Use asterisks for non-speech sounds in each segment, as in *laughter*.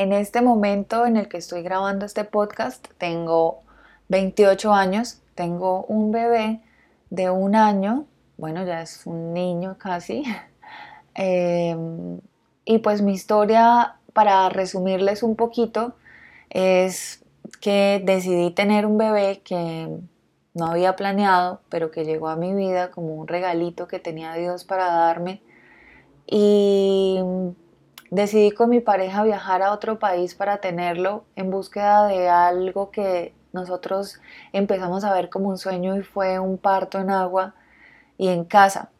En este momento en el que estoy grabando este podcast tengo 28 años, tengo un bebé de un año, bueno, ya es un niño casi. *laughs* Em, y pues mi historia, para resumirles un poquito, es que decidí tener un bebé que no había planeado, pero que llegó a mi vida como un regalito que tenía Dios para darme. Y decidí con mi pareja viajar a otro país para tenerlo en búsqueda de algo que nosotros empezamos a ver como un sueño y fue un parto en agua y en casa,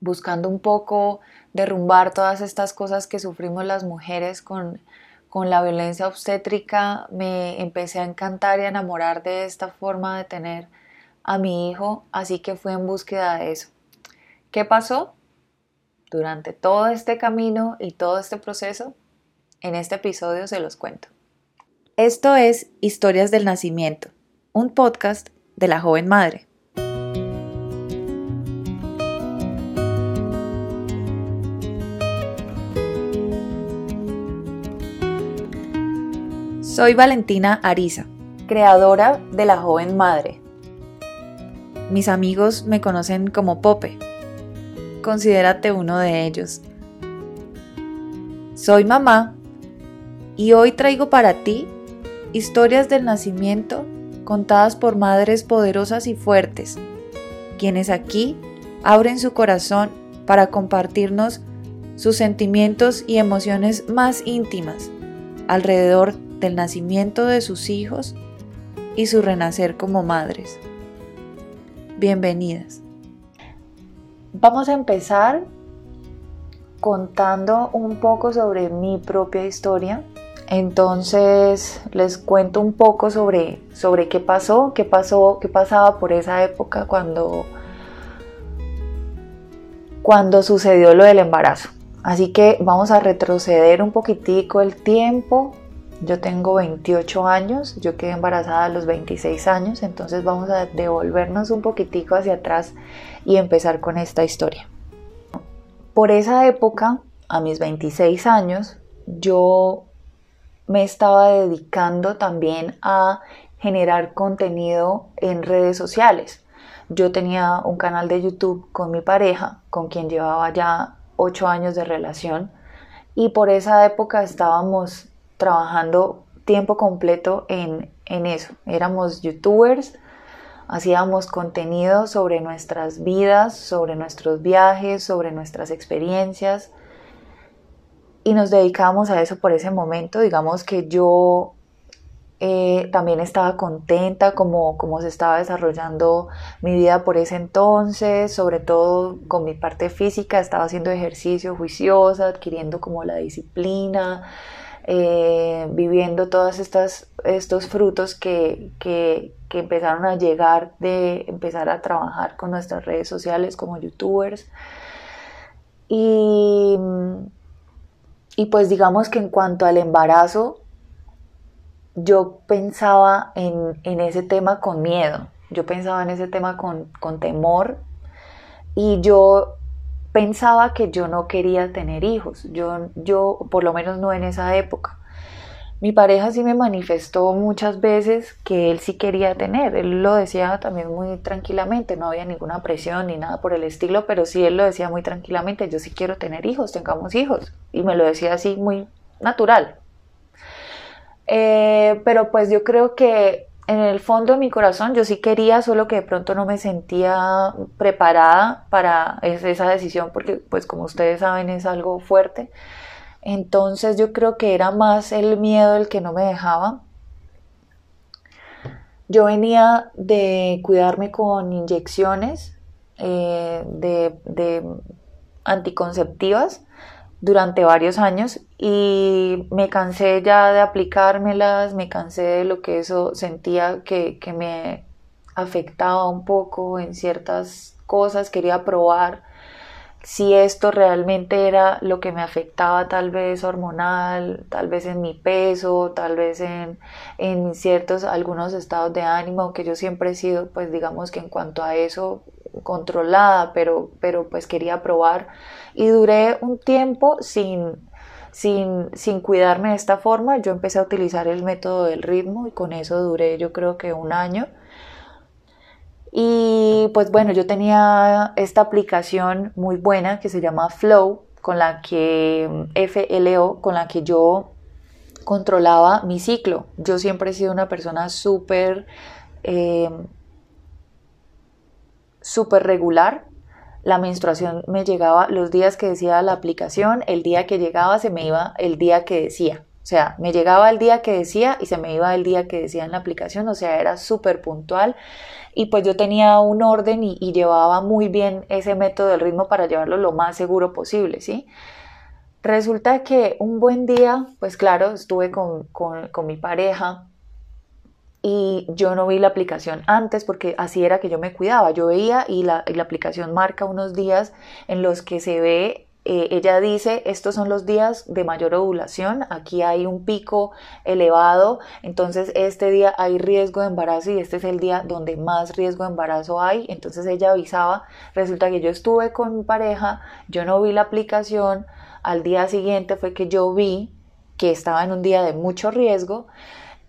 buscando un poco derrumbar todas estas cosas que sufrimos las mujeres con, con la violencia obstétrica, me empecé a encantar y a enamorar de esta forma de tener a mi hijo, así que fui en búsqueda de eso. ¿Qué pasó? Durante todo este camino y todo este proceso, en este episodio se los cuento. Esto es Historias del Nacimiento, un podcast de la joven madre. Soy Valentina Ariza, creadora de La Joven Madre. Mis amigos me conocen como Pope. Considérate uno de ellos. Soy mamá y hoy traigo para ti historias del nacimiento contadas por madres poderosas y fuertes, quienes aquí abren su corazón para compartirnos sus sentimientos y emociones más íntimas alrededor del nacimiento de sus hijos y su renacer como madres. Bienvenidas. Vamos a empezar contando un poco sobre mi propia historia entonces les cuento un poco sobre, sobre qué pasó, qué pasó, qué pasaba por esa época cuando, cuando sucedió lo del embarazo. Así que vamos a retroceder un poquitico el tiempo. Yo tengo 28 años, yo quedé embarazada a los 26 años, entonces vamos a devolvernos un poquitico hacia atrás y empezar con esta historia. Por esa época, a mis 26 años, yo me estaba dedicando también a generar contenido en redes sociales. Yo tenía un canal de YouTube con mi pareja, con quien llevaba ya ocho años de relación, y por esa época estábamos trabajando tiempo completo en, en eso. Éramos youtubers, hacíamos contenido sobre nuestras vidas, sobre nuestros viajes, sobre nuestras experiencias, y nos dedicamos a eso por ese momento. Digamos que yo eh, también estaba contenta como, como se estaba desarrollando mi vida por ese entonces, sobre todo con mi parte física, estaba haciendo ejercicio juiciosa, adquiriendo como la disciplina, eh, viviendo todos estos frutos que, que, que empezaron a llegar de empezar a trabajar con nuestras redes sociales como youtubers. Y y pues digamos que en cuanto al embarazo, yo pensaba en, ese tema con miedo, yo pensaba en ese tema con, con temor y yo pensaba que yo no quería tener hijos, yo, yo por lo menos no en esa época. Mi pareja sí me manifestó muchas veces que él sí quería tener, él lo decía también muy tranquilamente, no había ninguna presión ni nada por el estilo, pero sí él lo decía muy tranquilamente, yo sí quiero tener hijos, tengamos hijos, y me lo decía así muy natural. Eh, pero pues yo creo que en el fondo de mi corazón yo sí quería, solo que de pronto no me sentía preparada para esa decisión, porque pues como ustedes saben es algo fuerte. Entonces yo creo que era más el miedo el que no me dejaba. Yo venía de cuidarme con inyecciones eh, de, anticonceptivas durante varios años y me cansé ya de aplicármelas, me cansé de lo que eso sentía que, que me afectaba un poco en ciertas cosas, quería probar si esto realmente era lo que me afectaba tal vez hormonal, tal vez en mi peso, tal vez en, en ciertos, algunos estados de ánimo, que yo siempre he sido, pues digamos que en cuanto a eso, controlada, pero, pero pues quería probar y duré un tiempo sin, sin, sin cuidarme de esta forma, yo empecé a utilizar el método del ritmo y con eso duré yo creo que un año. Y pues bueno, yo tenía esta aplicación muy buena que se llama Flow, con la que FLO, con la que yo controlaba mi ciclo. Yo siempre he sido una persona súper eh, súper regular. La menstruación me llegaba los días que decía la aplicación, el día que llegaba se me iba el día que decía. O sea, me llegaba el día que decía y se me iba el día que decía en la aplicación, o sea, era súper puntual y pues yo tenía un orden y, llevaba muy bien ese método del ritmo para llevarlo lo más seguro posible, ¿sí? Resulta que un buen día, pues claro, estuve con, mi pareja y yo no vi la aplicación antes porque así era que yo me cuidaba. Yo veía y la, la aplicación marca unos días en los que se ve eh, ella dice, estos son los días de mayor ovulación, aquí hay un pico elevado, entonces este día hay riesgo de embarazo y este es el día donde más riesgo de embarazo hay, entonces ella avisaba, resulta que yo estuve con mi pareja, yo no vi la aplicación, al día siguiente fue que yo vi que estaba en un día de mucho riesgo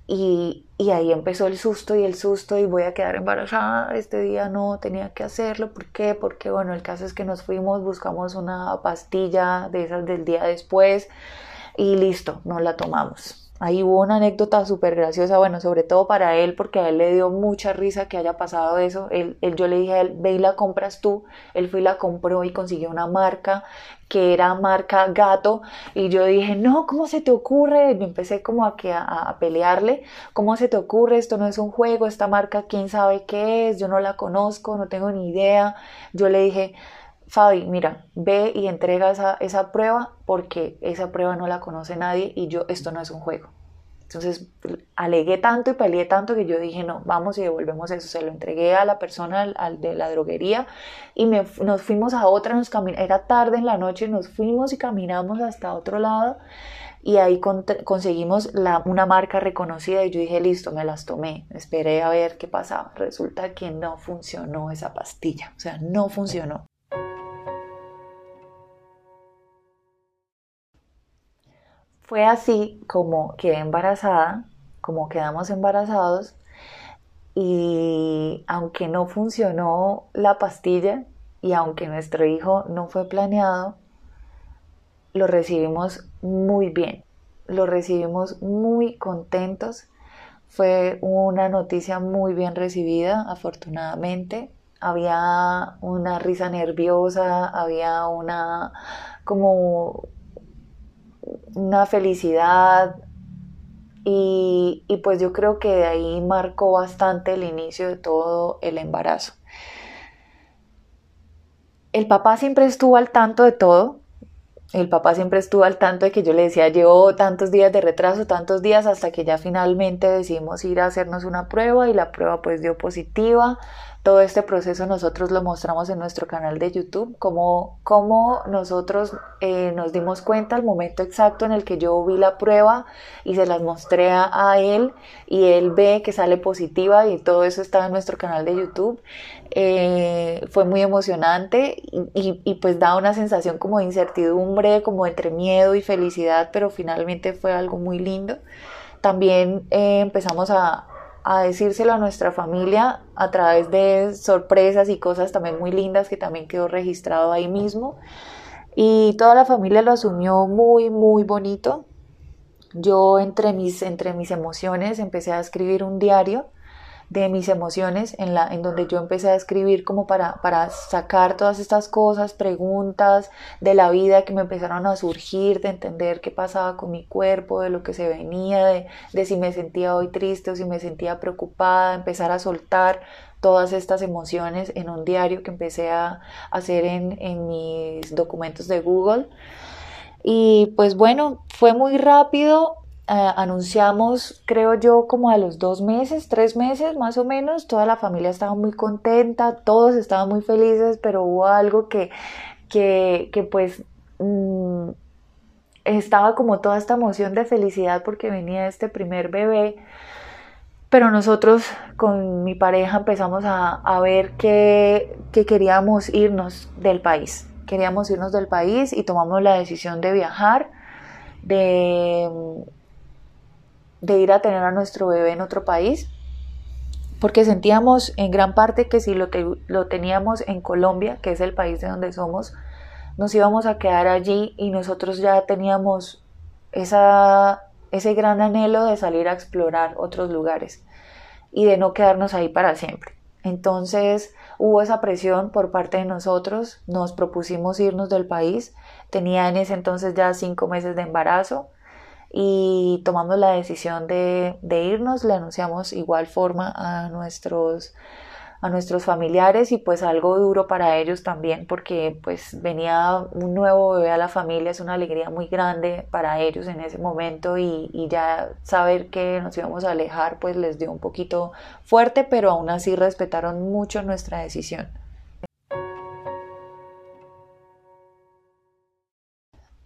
y, ahí empezó el susto y el susto y voy a quedar embarazada. Este día no tenía que hacerlo. ¿Por qué? Porque bueno, el caso es que nos fuimos, buscamos una pastilla de esas del día después y listo, no la tomamos. Ahí hubo una anécdota súper graciosa, bueno, sobre todo para él, porque a él le dio mucha risa que haya pasado eso. Él, yo le dije a él, ve y la compras tú. Él fue y la compró y consiguió una marca que era marca gato. Y yo dije, no, ¿cómo se te ocurre? Y empecé como a, que, a, pelearle. ¿Cómo se te ocurre? Esto no es un juego, esta marca, quién sabe qué es, yo no la conozco, no tengo ni idea. Yo le dije, Fabi, mira, ve y entrega esa, esa prueba porque esa prueba no la conoce nadie y yo, esto no es un juego. Entonces alegué tanto y peleé tanto que yo dije, no, vamos y devolvemos eso. Se lo entregué a la persona al, de la droguería y nos fuimos a otra, nos era tarde en la noche, nos fuimos y caminamos hasta otro lado y ahí conseguimos una marca reconocida y yo dije, listo, me las tomé, esperé a ver qué pasaba. Resulta que no funcionó esa pastilla, o sea, no funcionó. Fue así como quedé embarazada, como quedamos embarazados y aunque no funcionó la pastilla y aunque nuestro hijo no fue planeado, lo recibimos muy bien, lo recibimos muy contentos. Fue una noticia muy bien recibida, afortunadamente. Había una risa nerviosa, había una como una felicidad y, pues yo creo que de ahí marcó bastante el inicio de todo el embarazo. El papá siempre estuvo al tanto de todo, el papá siempre estuvo al tanto de que yo le decía, llevo tantos días de retraso, tantos días, hasta que ya finalmente decidimos ir a hacernos una prueba y la prueba pues dio positiva. Todo este proceso nosotros lo mostramos en nuestro canal de YouTube, como cómo nosotros eh, nos dimos cuenta al momento exacto en el que yo vi la prueba y se las mostré a, él y él ve que sale positiva y todo eso está en nuestro canal de YouTube. Eh, fue muy emocionante y, pues da una sensación como de incertidumbre, como entre miedo y felicidad, pero finalmente fue algo muy lindo. También eh, empezamos a, a decírselo a nuestra familia a través de sorpresas y cosas también muy lindas que también quedó registrado ahí mismo. Y toda la familia lo asumió muy, muy bonito. Yo entre mis, entre mis emociones empecé a escribir un diario de mis emociones, en, la, en donde yo empecé a escribir como para, para sacar todas estas cosas, preguntas de la vida que me empezaron a surgir, de entender qué pasaba con mi cuerpo, de lo que se venía, de, de si me sentía hoy triste o si me sentía preocupada, empezar a soltar todas estas emociones en un diario que empecé a hacer en, en mis documentos de Google. Y pues bueno, fue muy rápido, eh, anunciamos, creo yo, como a los dos meses, tres meses más o menos, toda la familia estaba muy contenta, todos estaban muy felices, pero hubo algo que, que, que pues mm, estaba como toda esta emoción de felicidad porque venía este primer bebé, pero nosotros con mi pareja empezamos a, a ver que, que queríamos irnos del país, queríamos irnos del país y tomamos la decisión de viajar de, de ir a tener a nuestro bebé en otro país, porque sentíamos en gran parte que si lo, lo teníamos en Colombia, que es el país de donde somos, nos íbamos a quedar allí y nosotros ya teníamos esa, ese gran anhelo de salir a explorar otros lugares y de no quedarnos ahí para siempre. Entonces hubo esa presión por parte de nosotros, nos propusimos irnos del país, tenía en ese entonces ya cinco meses de embarazo y tomamos la decisión de, de irnos, le anunciamos igual forma a nuestros a nuestros familiares y pues algo duro para ellos también porque pues venía un nuevo bebé a la familia, es una alegría muy grande para ellos en ese momento y, ya saber que nos íbamos a alejar pues les dio un poquito fuerte, pero aún así respetaron mucho nuestra decisión.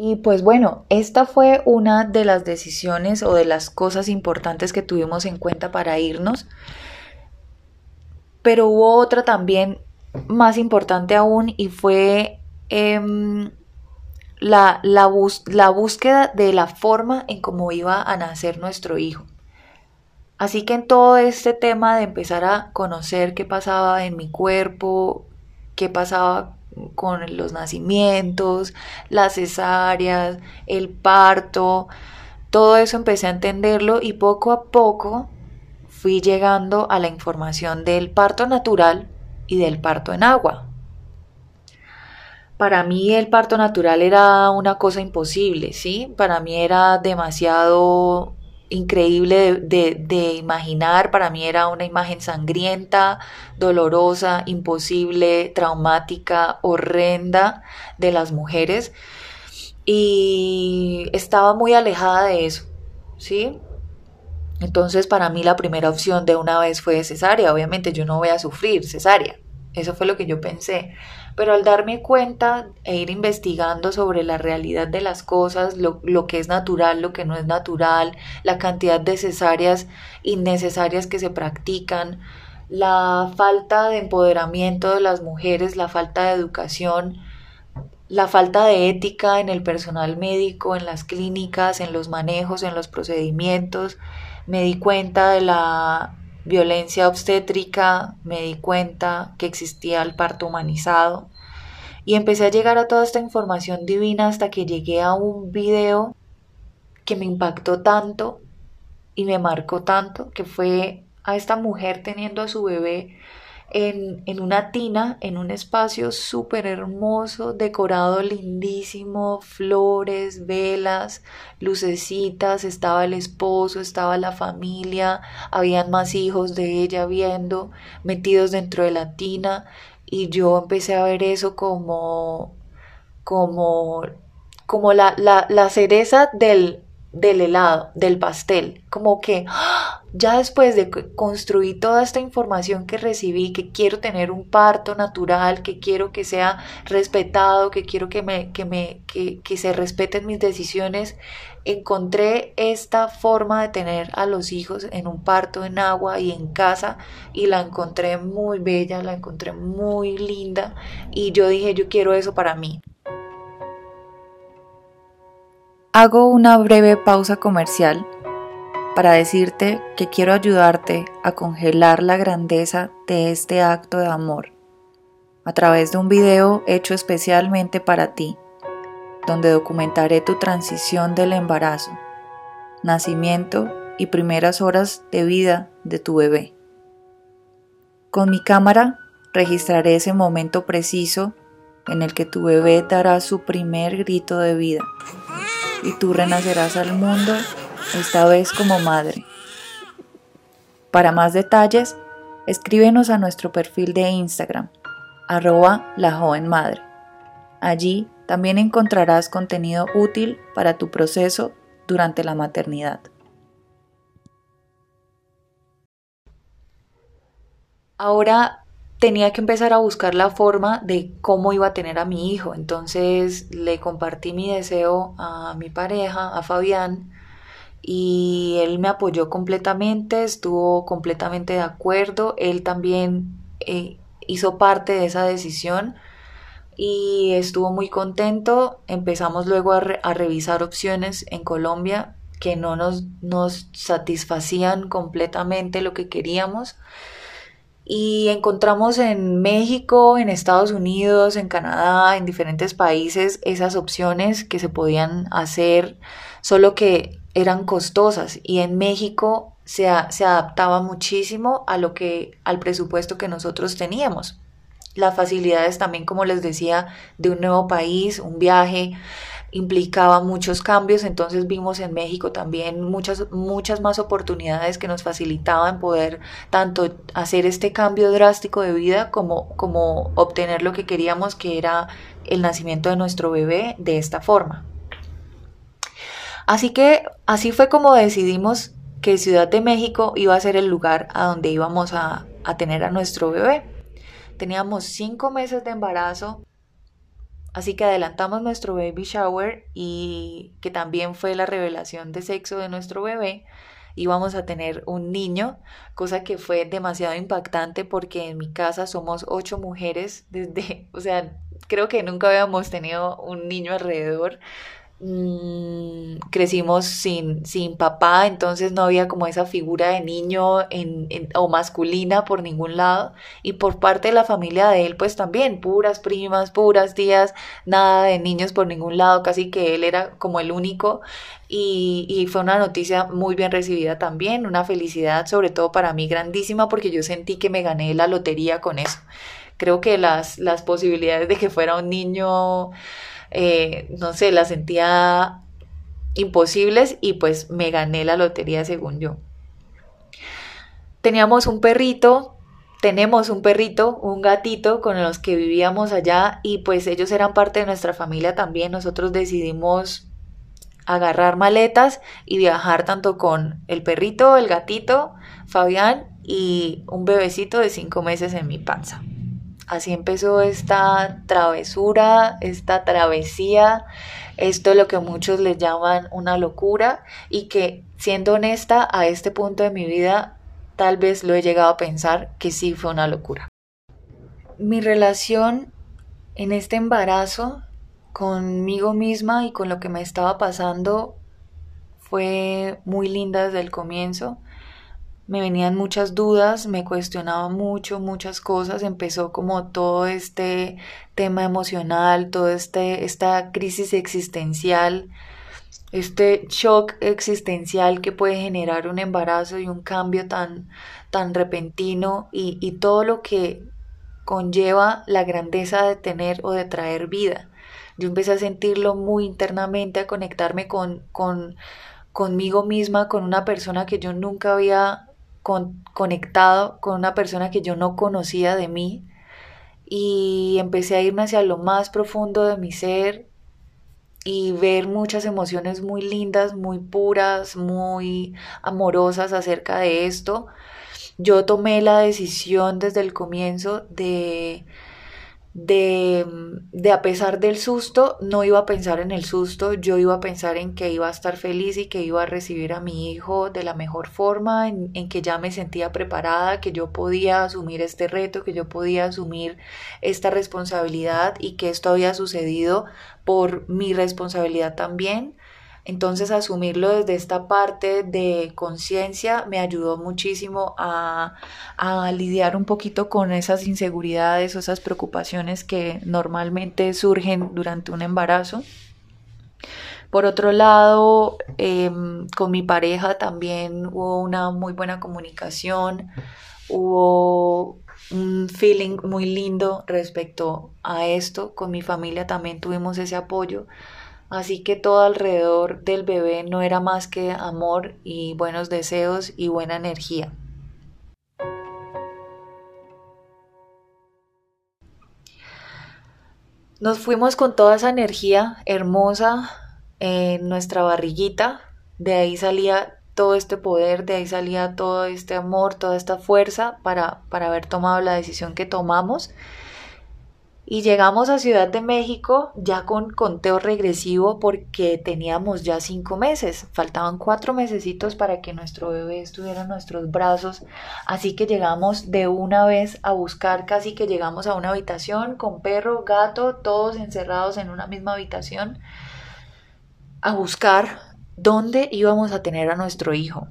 Y pues bueno, esta fue una de las decisiones o de las cosas importantes que tuvimos en cuenta para irnos pero hubo otra también más importante aún y fue em, la, la, la búsqueda de la forma en cómo iba a nacer nuestro hijo. Así que en todo este tema de empezar a conocer qué pasaba en mi cuerpo, qué pasaba con los nacimientos, las cesáreas, el parto, todo eso empecé a entenderlo y poco a poco fui llegando a la información del parto natural y del parto en agua. Para mí el parto natural era una cosa imposible, ¿sí? Para mí era demasiado increíble de, imaginar, para mí era una imagen sangrienta, dolorosa, imposible, traumática, horrenda de las mujeres y estaba muy alejada de eso, ¿sí? Entonces para mí la primera opción de una vez fue cesárea. Obviamente yo no voy a sufrir cesárea. Eso fue lo que yo pensé. Pero al darme cuenta e ir investigando sobre la realidad de las cosas, lo, lo, que es natural, lo que no es natural, la cantidad de cesáreas innecesarias que se practican, la falta de empoderamiento de las mujeres, la falta de educación, la falta de ética en el personal médico, en las clínicas, en los manejos, en los procedimientos, me di cuenta de la violencia obstétrica, me di cuenta que existía el parto humanizado y empecé a llegar a toda esta información divina hasta que llegué a un video que me impactó tanto y me marcó tanto, que fue a esta mujer teniendo a su bebé en, una tina, en un espacio súper hermoso, decorado lindísimo, flores, velas, lucecitas, estaba el esposo, estaba la familia, habían más hijos de ella viendo, metidos dentro de la tina, y yo empecé a ver eso como, como, como la, la, la cereza del, del helado, del pastel, como que ¡ah! Ya después de construir toda esta información que recibí, que quiero tener un parto natural, que quiero que sea respetado, que quiero que, me, que, me, que, que se respeten mis decisiones, encontré esta forma de tener a los hijos en un parto en agua y en casa y la encontré muy bella, la encontré muy linda y yo dije yo quiero eso para mí. Hago una breve pausa comercial para decirte que quiero ayudarte a congelar la grandeza de este acto de amor a través de un video hecho especialmente para ti, donde documentaré tu transición del embarazo, nacimiento y primeras horas de vida de tu bebé. Con mi cámara registraré ese momento preciso en el que tu bebé dará su primer grito de vida y tú renacerás al mundo, esta vez como madre. Para más detalles, escríbenos a nuestro perfil de Instagram, arroba la joven madre. Allí también encontrarás contenido útil para tu proceso durante la maternidad. Ahora tenía que empezar a buscar la forma de cómo iba a tener a mi hijo. Entonces le compartí mi deseo a mi pareja, a Fabián, y él me apoyó completamente, estuvo completamente de acuerdo. Él también eh, hizo parte de esa decisión. y estuvo muy contento. Empezamos luego a, revisar opciones en Colombia que no nos, nos satisfacían completamente lo que queríamos. Y encontramos en México, en Estados Unidos, en Canadá, en diferentes países esas opciones que se podían hacer, solo que eran costosas. Y en México se, se adaptaba muchísimo a lo que, al presupuesto que nosotros teníamos las facilidades también, como les decía, de un nuevo país, un viaje, implicaba muchos cambios, entonces vimos en México también muchas, muchas más oportunidades que nos facilitaban poder tanto hacer este cambio drástico de vida como, como obtener lo que queríamos, que era el nacimiento de nuestro bebé de esta forma. Así que así fue como decidimos que Ciudad de México iba a ser el lugar a donde íbamos a, a tener a nuestro bebé. Teníamos cinco meses de embarazo, así que adelantamos nuestro baby shower y que también fue la revelación de sexo de nuestro bebé. Íbamos a tener un niño, cosa que fue demasiado impactante porque en mi casa somos ocho mujeres desde, *laughs* o sea, creo que nunca habíamos tenido un niño alrededor. Mm, crecimos sin, sin papá, entonces no había como esa figura de niño en, o masculina por ningún lado. Y por parte de la familia de él, pues también, puras primas, puras tías, nada de niños por ningún lado, casi que él era como el único. Y, y fue una noticia muy bien recibida también, una felicidad sobre todo para mí grandísima porque yo sentí que me gané la lotería con eso. Creo que las, las posibilidades de que fuera un niño eh, no sé, las sentía imposibles y pues me gané la lotería según yo. Teníamos un perrito, tenemos un perrito, un gatito con los que vivíamos allá y pues ellos eran parte de nuestra familia también. Nosotros decidimos agarrar maletas y viajar tanto con el perrito, el gatito, Fabián y un bebecito de cinco meses en mi panza. Así empezó esta travesura, esta travesía, esto es lo que muchos le llaman una locura y que siendo honesta a este punto de mi vida tal vez lo he llegado a pensar que sí fue una locura. Mi relación en este embarazo conmigo misma y con lo que me estaba pasando fue muy linda desde el comienzo me venían muchas dudas, me cuestionaba mucho, muchas cosas, empezó como todo este tema emocional, toda este, esta crisis existencial, este shock existencial que puede generar un embarazo y un cambio tan, tan repentino y, y todo lo que conlleva la grandeza de tener o de traer vida. Yo empecé a sentirlo muy internamente, a conectarme con, con conmigo misma, con una persona que yo nunca había conectado con una persona que yo no conocía de mí y empecé a irme hacia lo más profundo de mi ser y ver muchas emociones muy lindas, muy puras, muy amorosas acerca de esto. Yo tomé la decisión desde el comienzo de de, de, a pesar del susto, no iba a pensar en el susto, yo iba a pensar en que iba a estar feliz y que iba a recibir a mi hijo de la mejor forma, en, en, que ya me sentía preparada, que yo podía asumir este reto, que yo podía asumir esta responsabilidad y que esto había sucedido por mi responsabilidad también entonces asumirlo desde esta parte de conciencia me ayudó muchísimo a, lidiar un poquito con esas inseguridades o esas preocupaciones que normalmente surgen durante un embarazo. Por otro lado, em, con mi pareja también hubo una muy buena comunicación, hubo un feeling muy lindo respecto a esto. Con mi familia también tuvimos ese apoyo. Así que todo alrededor del bebé no era más que amor y buenos deseos y buena energía. Nos fuimos con toda esa energía hermosa en nuestra barriguita, de ahí salía todo este poder, de ahí salía todo este amor, toda esta fuerza para, para haber tomado la decisión que tomamos Y llegamos a Ciudad de México ya con conteo regresivo porque teníamos ya cinco meses. Faltaban cuatro mesecitos para que nuestro bebé estuviera en nuestros brazos. Así que llegamos de una vez a buscar, casi que llegamos a una habitación con perro, gato, todos encerrados en una misma habitación, a buscar dónde íbamos a tener a nuestro hijo.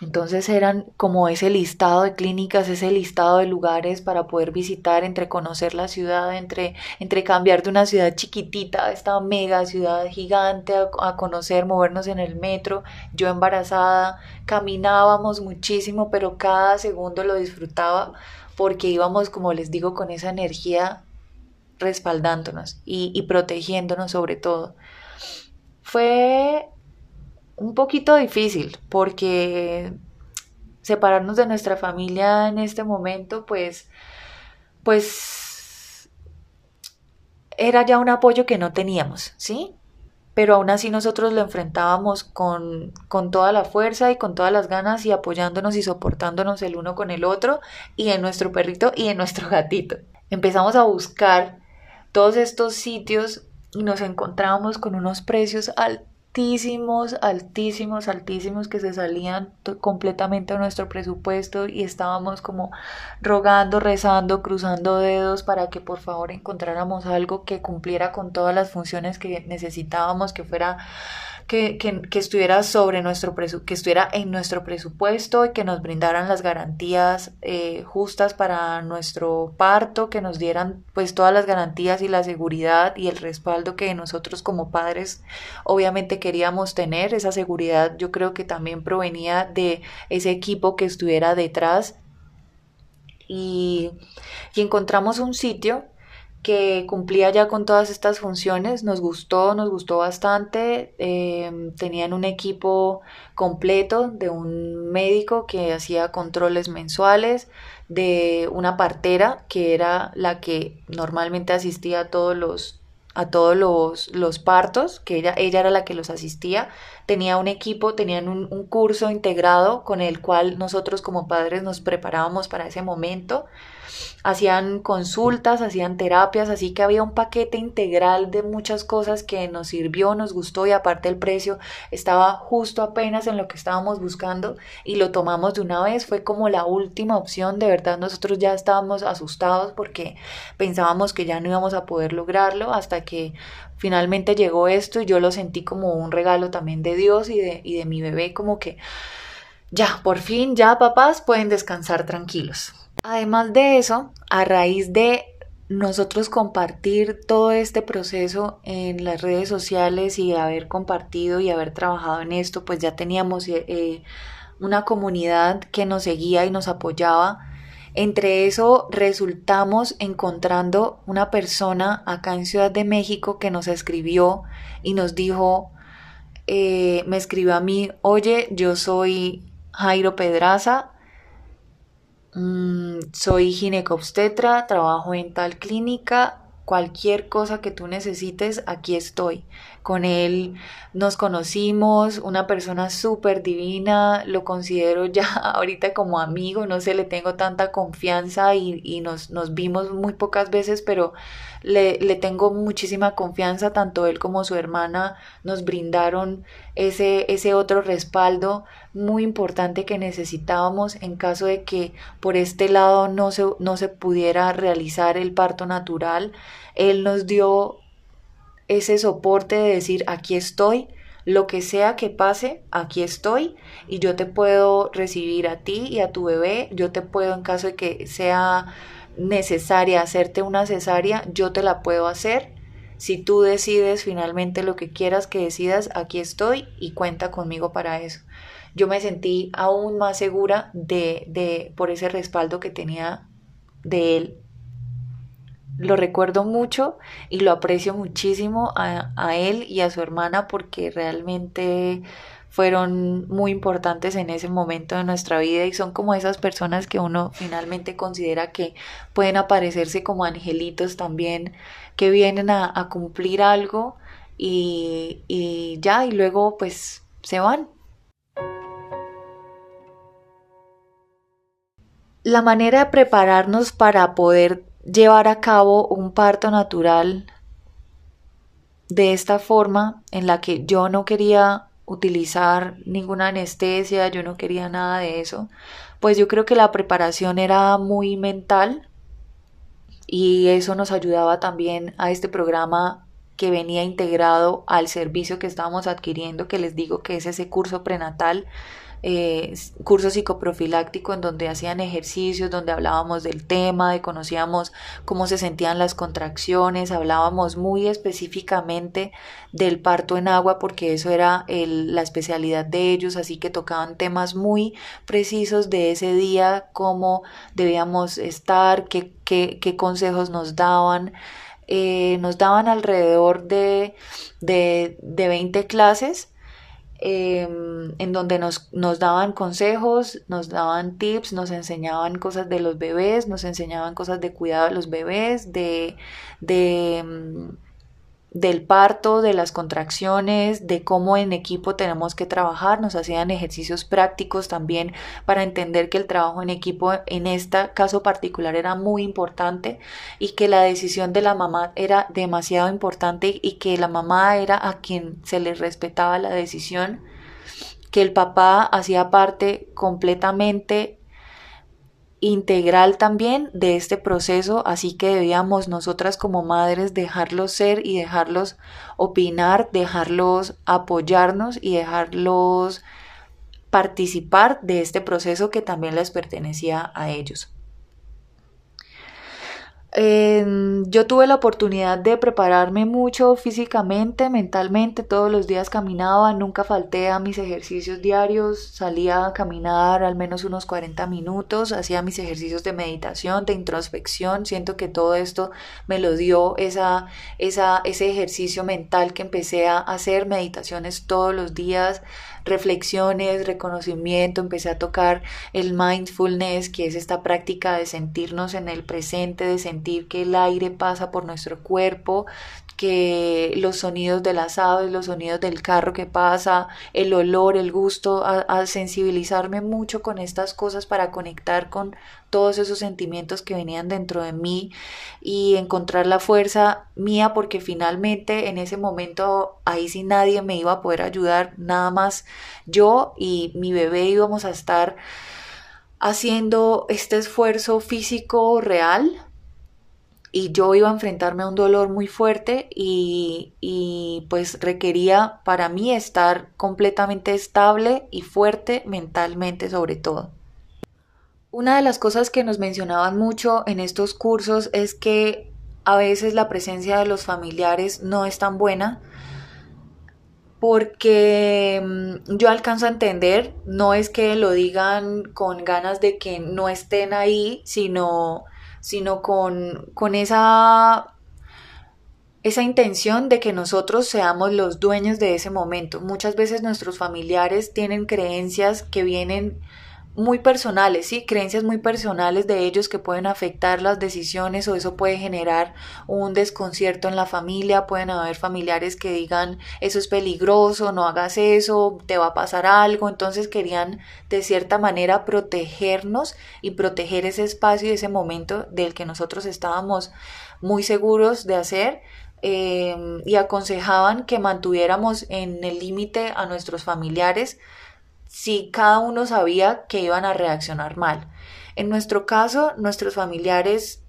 Entonces eran como ese listado de clínicas, ese listado de lugares para poder visitar, entre conocer la ciudad, entre, entre cambiar de una ciudad chiquitita a esta mega ciudad gigante, a, conocer, movernos en el metro. Yo embarazada, caminábamos muchísimo, pero cada segundo lo disfrutaba porque íbamos, como les digo, con esa energía respaldándonos y, y protegiéndonos sobre todo. Fue un poquito difícil porque separarnos de nuestra familia en este momento, pues, pues era ya un apoyo que no teníamos, ¿sí? Pero aún así nosotros lo enfrentábamos con, con toda la fuerza y con todas las ganas y apoyándonos y soportándonos el uno con el otro y en nuestro perrito y en nuestro gatito. Empezamos a buscar todos estos sitios y nos encontrábamos con unos precios altos altísimos, altísimos, altísimos que se salían completamente de nuestro presupuesto y estábamos como rogando, rezando, cruzando dedos para que por favor encontráramos algo que cumpliera con todas las funciones que necesitábamos, que fuera que, que, estuviera sobre nuestro que estuviera en nuestro presupuesto y que nos brindaran las garantías eh, justas para nuestro parto, que nos dieran pues todas las garantías y la seguridad y el respaldo que nosotros como padres obviamente queríamos tener. Esa seguridad yo creo que también provenía de ese equipo que estuviera detrás y, y encontramos un sitio que cumplía ya con todas estas funciones, nos gustó, nos gustó bastante, em, tenían un equipo completo de un médico que hacía controles mensuales, de una partera que era la que normalmente asistía a todos los a todos los, los partos, que ella, ella era la que los asistía, tenía un equipo, tenían un, curso integrado con el cual nosotros como padres nos preparábamos para ese momento. Hacían consultas, hacían terapias, así que había un paquete integral de muchas cosas que nos sirvió, nos gustó y aparte el precio estaba justo apenas en lo que estábamos buscando y lo tomamos de una vez, fue como la última opción, de verdad nosotros ya estábamos asustados porque pensábamos que ya no íbamos a poder lograrlo hasta que finalmente llegó esto y yo lo sentí como un regalo también de Dios y de, y de mi bebé como que ya, por fin, ya papás pueden descansar tranquilos. Además de eso, a raíz de nosotros compartir todo este proceso en las redes sociales y haber compartido y haber trabajado en esto, pues ya teníamos eh, eh, una comunidad que nos seguía y nos apoyaba. Entre eso resultamos encontrando una persona acá en Ciudad de México que nos escribió y nos dijo, eh, me escribió a mí, oye, yo soy Jairo Pedraza, Mm, soy ginecobstetra, trabajo en tal clínica, cualquier cosa que tú necesites, aquí estoy. Con él nos conocimos, una persona súper divina, lo considero ya *laughs* ahorita como amigo, no sé, le tengo tanta confianza y, nos, nos, vimos muy pocas veces, pero le, le, tengo muchísima confianza, tanto él como su hermana nos brindaron ese, ese otro respaldo muy importante que necesitábamos en caso de que por este lado no se, no se pudiera realizar el parto natural. Él nos dio ese soporte de decir aquí estoy, lo que sea que pase, aquí estoy y yo te puedo recibir a ti y a tu bebé, yo te puedo en caso de que sea necesaria hacerte una cesárea, yo te la puedo hacer. Si tú decides finalmente lo que quieras que decidas, aquí estoy y cuenta conmigo para eso. Yo me sentí aún más segura de, de por ese respaldo que tenía de él lo recuerdo mucho y lo aprecio muchísimo a, a, él y a su hermana porque realmente fueron muy importantes en ese momento de nuestra vida y son como esas personas que uno finalmente considera que pueden aparecerse como angelitos también que vienen a, cumplir algo y, y ya y luego pues se van. La manera de prepararnos para poder llevar a cabo un parto natural de esta forma en la que yo no quería utilizar ninguna anestesia, yo no quería nada de eso, pues yo creo que la preparación era muy mental y eso nos ayudaba también a este programa que venía integrado al servicio que estábamos adquiriendo, que les digo que es ese curso prenatal eh, curso psicoprofiláctico en donde hacían ejercicios, donde hablábamos del tema, de conocíamos cómo se sentían las contracciones, hablábamos muy específicamente del parto en agua porque eso era la especialidad de ellos, así que tocaban temas muy precisos de ese día, cómo debíamos estar, qué, qué, consejos nos daban. Eh, nos daban alrededor de, de, de 20 clases Em, en donde nos, nos, daban consejos, nos daban tips, nos enseñaban cosas de los bebés, nos enseñaban cosas de cuidado de los bebés, de, de em, del parto, de las contracciones, de cómo en equipo tenemos que trabajar. Nos hacían ejercicios prácticos también para entender que el trabajo en equipo en este caso particular era muy importante y que la decisión de la mamá era demasiado importante y que la mamá era a quien se le respetaba la decisión, que el papá hacía parte completamente integral también de este proceso, así que debíamos nosotras como madres dejarlos ser y dejarlos opinar, dejarlos apoyarnos y dejarlos participar de este proceso que también les pertenecía a ellos yo tuve la oportunidad de prepararme mucho físicamente, mentalmente, todos los días caminaba, nunca falté a mis ejercicios diarios, salía a caminar al menos unos 40 minutos, hacía mis ejercicios de meditación, de introspección, siento que todo esto me lo dio esa, esa, ese ejercicio mental que empecé a hacer, meditaciones todos los días, reflexiones, reconocimiento, empecé a tocar el mindfulness, que es esta práctica de sentirnos en el presente, de sentir que el aire pasa por nuestro cuerpo, que los sonidos de las aves, los sonidos del carro que pasa, el olor, el gusto, a, sensibilizarme mucho con estas cosas para conectar con todos esos sentimientos que venían dentro de mí y encontrar la fuerza mía porque finalmente en ese momento ahí sí nadie me iba a poder ayudar, nada más yo y mi bebé íbamos a estar haciendo este esfuerzo físico real y yo iba a enfrentarme a un dolor muy fuerte y, y, pues requería para mí estar completamente estable y fuerte mentalmente sobre todo. Una de las cosas que nos mencionaban mucho en estos cursos es que a veces la presencia de los familiares no es tan buena porque mm, yo alcanzo a entender, no es que lo digan con ganas de que no estén ahí, sino sino con, con esa esa intención de que nosotros seamos los dueños de ese momento. Muchas veces nuestros familiares tienen creencias que vienen muy personales, ¿sí? Creencias muy personales de ellos que pueden afectar las decisiones o eso puede generar un desconcierto en la familia. Pueden haber familiares que digan eso es peligroso, no hagas eso, te va a pasar algo. Entonces querían de cierta manera protegernos y proteger ese espacio y ese momento del que nosotros estábamos muy seguros de hacer. Em, y aconsejaban que mantuviéramos en el límite a nuestros familiares si cada uno sabía que iban a reaccionar mal. En nuestro caso, nuestros familiares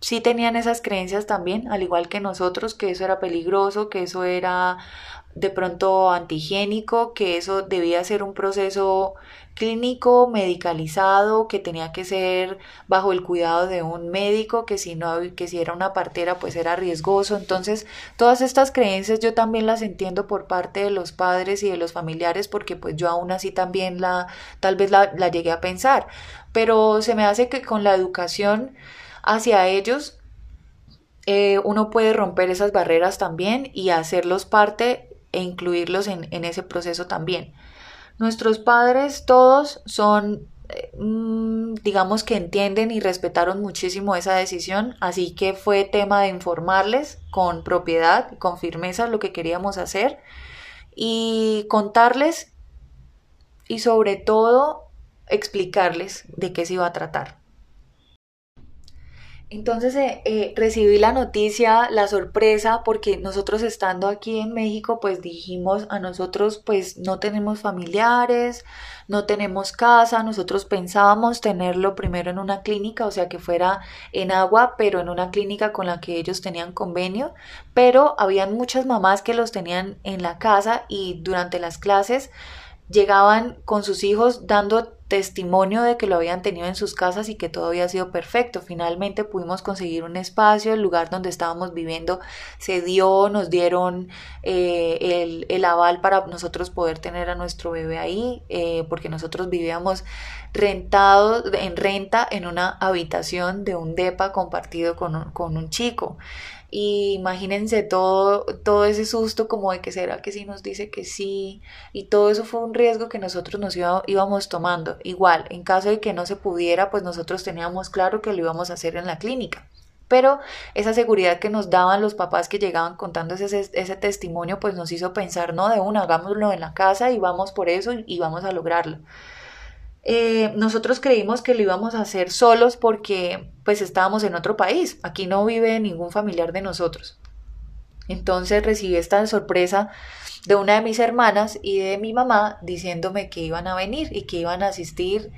sí tenían esas creencias también, al igual que nosotros, que eso era peligroso, que eso era de pronto antihigiénico, que eso debía ser un proceso clínico, medicalizado, que tenía que ser bajo el cuidado de un médico, que si no, que si era una partera, pues era riesgoso. Entonces, todas estas creencias yo también las entiendo por parte de los padres y de los familiares, porque pues yo aún así también la, tal vez la, la llegué a pensar. Pero se me hace que con la educación hacia ellos, eh, uno puede romper esas barreras también y hacerlos parte e incluirlos en, ese proceso también. Nuestros padres todos son eh, mm, digamos que entienden y respetaron muchísimo esa decisión, así que fue tema de informarles con propiedad, con firmeza lo que queríamos hacer y contarles y sobre todo explicarles de qué se iba a tratar. Entonces eh, eh, recibí la noticia, la sorpresa, porque nosotros estando aquí en México, pues dijimos a nosotros, pues no tenemos familiares, no tenemos casa, nosotros pensábamos tenerlo primero en una clínica, o sea que fuera en agua, pero en una clínica con la que ellos tenían convenio, pero habían muchas mamás que los tenían en la casa y durante las clases llegaban con sus hijos dando testimonio de que lo habían tenido en sus casas y que todo había sido perfecto. Finalmente pudimos conseguir un espacio, el lugar donde estábamos viviendo se dio, nos dieron eh, el, aval para nosotros poder tener a nuestro bebé ahí, eh, porque nosotros vivíamos rentados en renta en una habitación de un DEPA compartido con con un chico. Y imagínense todo, todo ese susto como de que será que sí nos dice que sí. Y todo eso fue un riesgo que nosotros nos íbamos tomando. Igual, en caso de que no se pudiera, pues nosotros teníamos claro que lo íbamos a hacer en la clínica. Pero esa seguridad que nos daban los papás que llegaban contando ese, ese testimonio, pues nos hizo pensar, no, de una, hagámoslo en la casa y vamos por eso y vamos a lograrlo. Eh, nosotros creímos que lo íbamos a hacer solos porque pues estábamos en otro país, aquí no vive ningún familiar de nosotros. Entonces recibí esta sorpresa de una de mis hermanas y de mi mamá diciéndome que iban a venir y que iban a asistir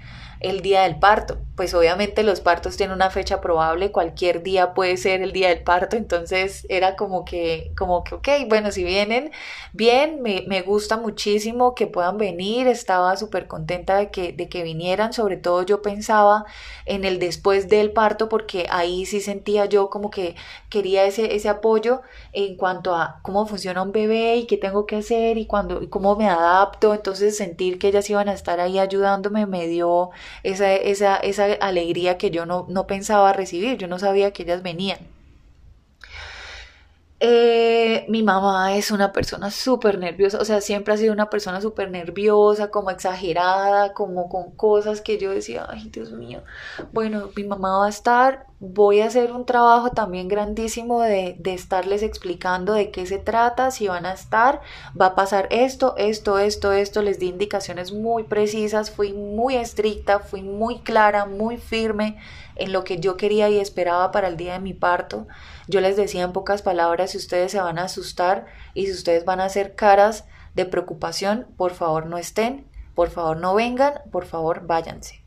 el día del parto. Pues obviamente los partos tienen una fecha probable, cualquier día puede ser el día del parto, entonces era como que, como que, ok, bueno, si vienen, bien, me, me gusta muchísimo que puedan venir, estaba súper contenta de que, de que vinieran, sobre todo yo pensaba en el después del parto, porque ahí sí sentía yo como que quería ese, ese apoyo en cuanto a cómo funciona un bebé y qué tengo que hacer y, cuando, y cómo me adapto, entonces sentir que ellas iban a estar ahí ayudándome me dio esa, esa, esa alegría que yo no, no pensaba recibir, yo no sabía que ellas venían. Eh, mi mamá es una persona súper nerviosa, o sea, siempre ha sido una persona súper nerviosa, como exagerada, como con cosas que yo decía, ay Dios mío, bueno, mi mamá va a estar, voy a hacer un trabajo también grandísimo de, de estarles explicando de qué se trata, si van a estar, va a pasar esto, esto, esto, esto, les di indicaciones muy precisas, fui muy estricta, fui muy clara, muy firme en lo que yo quería y esperaba para el día de mi parto. Yo les decía en pocas palabras, si ustedes se van a asustar y si ustedes van a hacer caras de preocupación, por favor no estén, por favor no vengan, por favor váyanse.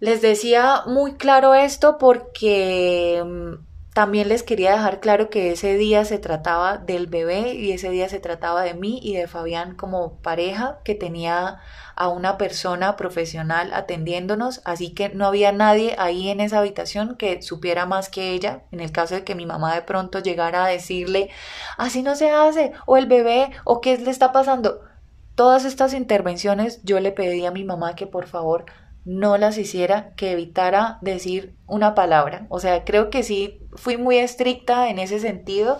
Les decía muy claro esto porque mm, también les quería dejar claro que ese día se trataba del bebé y ese día se trataba de mí y de Fabián como pareja que tenía a una persona profesional atendiéndonos, así que no había nadie ahí en esa habitación que supiera más que ella, en el caso de que mi mamá de pronto llegara a decirle, así no se hace, o el bebé, o qué le está pasando. Todas estas intervenciones yo le pedí a mi mamá que por favor no las hiciera, que evitara decir una palabra. O sea, creo que sí fui muy estricta en ese sentido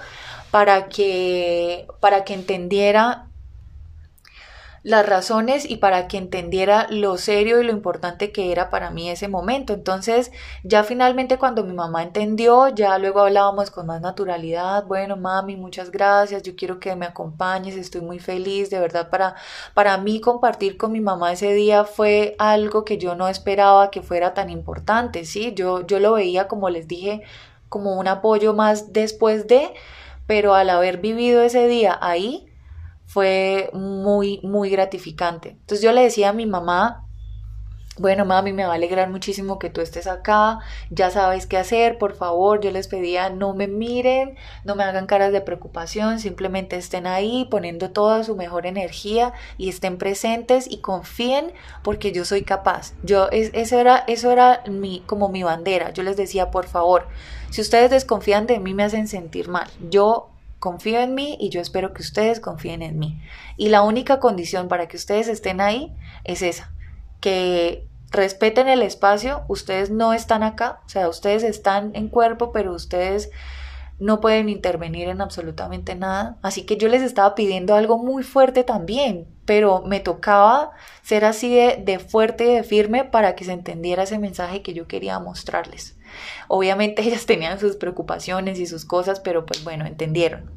para que, para que entendiera las razones y para que entendiera lo serio y lo importante que era para mí ese momento. Entonces, ya finalmente cuando mi mamá entendió, ya luego hablábamos con más naturalidad, bueno, mami, muchas gracias, yo quiero que me acompañes, estoy muy feliz, de verdad para para mí compartir con mi mamá ese día fue algo que yo no esperaba que fuera tan importante, ¿sí? Yo yo lo veía como les dije como un apoyo más después de, pero al haber vivido ese día ahí, fue muy, muy gratificante. Entonces yo le decía a mi mamá, bueno, mami, me va a alegrar muchísimo que tú estés acá, ya sabes qué hacer, por favor, yo les pedía no me miren, no me hagan caras de preocupación, simplemente estén ahí poniendo toda su mejor energía y estén presentes y confíen porque yo soy capaz. Yo eso era eso era mi como mi bandera. Yo les decía, por favor, si ustedes desconfían de mí me hacen sentir mal. Yo confío en mí y yo espero que ustedes confíen en mí. Y la única condición para que ustedes estén ahí es esa, que respeten el espacio, ustedes no están acá, o sea, ustedes están en cuerpo, pero ustedes no pueden intervenir en absolutamente nada. Así que yo les estaba pidiendo algo muy fuerte también, pero me tocaba ser así de, fuerte y de firme para que se entendiera ese mensaje que yo quería mostrarles. Obviamente ellas tenían sus preocupaciones y sus cosas, pero pues bueno, entendieron.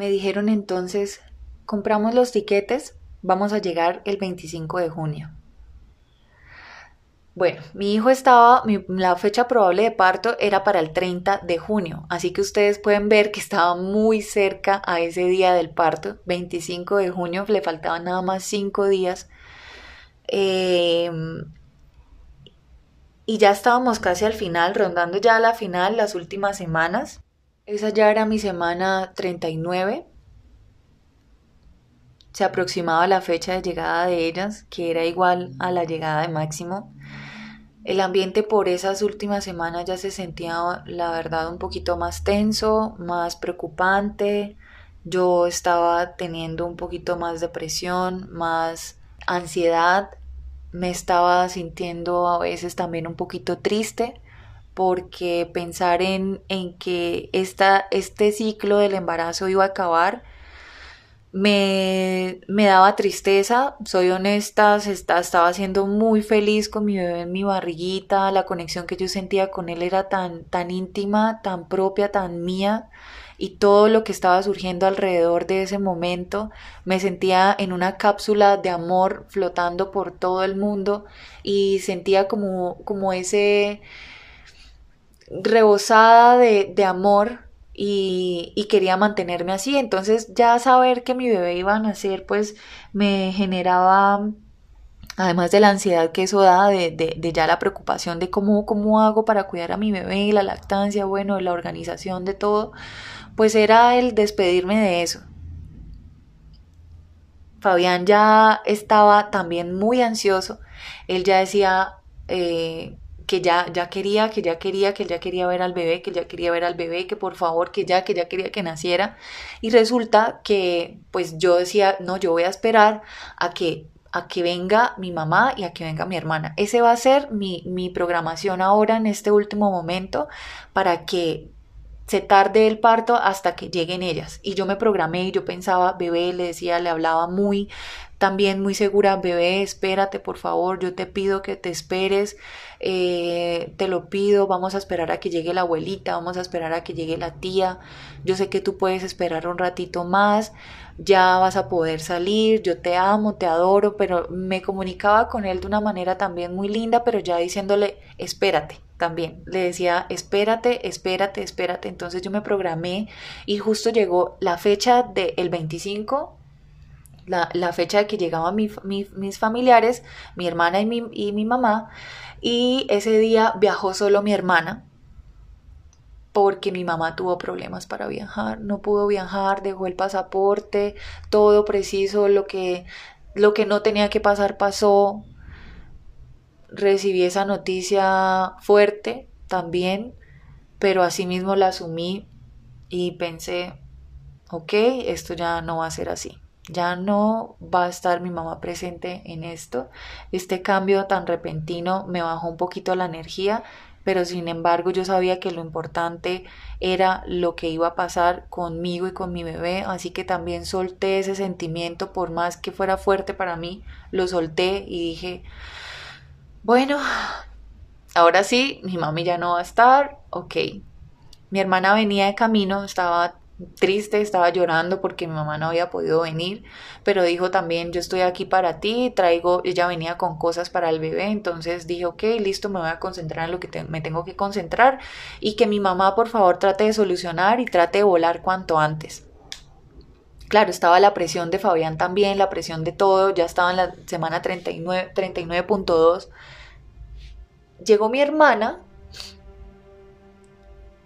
Me dijeron entonces, compramos los tiquetes, vamos a llegar el 25 de junio. Bueno, mi hijo estaba, la fecha probable de parto era para el 30 de junio, así que ustedes pueden ver que estaba muy cerca a ese día del parto, 25 de junio, le faltaban nada más 5 días. Em, y ya estábamos casi al final, rondando ya la final, las últimas semanas. Esa ya era mi semana 39. Se aproximaba la fecha de llegada de ellas, que era igual a la llegada de Máximo. El ambiente por esas últimas semanas ya se sentía, la verdad, un poquito más tenso, más preocupante. Yo estaba teniendo un poquito más de presión, más ansiedad. Me estaba sintiendo a veces también un poquito triste porque pensar en, en que esta, este ciclo del embarazo iba a acabar me, me daba tristeza, soy honesta, estaba siendo muy feliz con mi bebé en mi barriguita, la conexión que yo sentía con él era tan, tan íntima, tan propia, tan mía, y todo lo que estaba surgiendo alrededor de ese momento, me sentía en una cápsula de amor flotando por todo el mundo. Y sentía como, como ese rebosada de, de amor y, quería mantenerme así. Entonces ya saber que mi bebé iba a nacer pues me generaba, además de la ansiedad que eso da, de, de, ya la preocupación de cómo, cómo hago para cuidar a mi bebé, la lactancia, bueno, la organización de todo, pues era el despedirme de eso. Fabián ya estaba también muy ansioso. Él ya decía, eh, que ya, ya quería, que ya quería, que ya quería ver al bebé, que ya quería ver al bebé, que por favor, que ya, que ya quería que naciera. Y resulta que pues yo decía, no, yo voy a esperar a que a que venga mi mamá y a que venga mi hermana. Ese va a ser mi, mi programación ahora en este último momento para que se tarde el parto hasta que lleguen ellas. Y yo me programé y yo pensaba, bebé, le decía, le hablaba muy, también muy segura, bebé, espérate, por favor, yo te pido que te esperes, eh, te lo pido, vamos a esperar a que llegue la abuelita, vamos a esperar a que llegue la tía, yo sé que tú puedes esperar un ratito más, ya vas a poder salir, yo te amo, te adoro, pero me comunicaba con él de una manera también muy linda, pero ya diciéndole, espérate, también. Le decía, espérate, espérate, espérate. Entonces yo me programé y justo llegó la fecha del 25, la, fecha de que llegaban mis familiares, mi hermana y mi, y mi mamá, y ese día viajó solo mi hermana porque mi mamá tuvo problemas para viajar, no pudo viajar, dejó el pasaporte, todo preciso, lo que, lo que no tenía que pasar pasó, recibí esa noticia fuerte también, pero asimismo la asumí y pensé, ok, esto ya no va a ser así. Ya no va a estar mi mamá presente en esto. Este cambio tan repentino me bajó un poquito la energía, pero sin embargo yo sabía que lo importante era lo que iba a pasar conmigo y con mi bebé, así que también solté ese sentimiento, por más que fuera fuerte para mí, lo solté y dije, bueno, ahora sí, mi mami ya no va a estar, ok. Mi hermana venía de camino, estaba triste, estaba llorando porque mi mamá no había podido venir, pero dijo también, yo estoy aquí para ti, traigo, ella venía con cosas para el bebé, entonces dije, ok, listo, me voy a concentrar en lo que me tengo que concentrar y que mi mamá por favor trate de solucionar y trate de volar cuanto antes. Claro, estaba la presión de Fabián también, la presión de todo, ya estaba en la semana 39.2. 39 Llegó mi hermana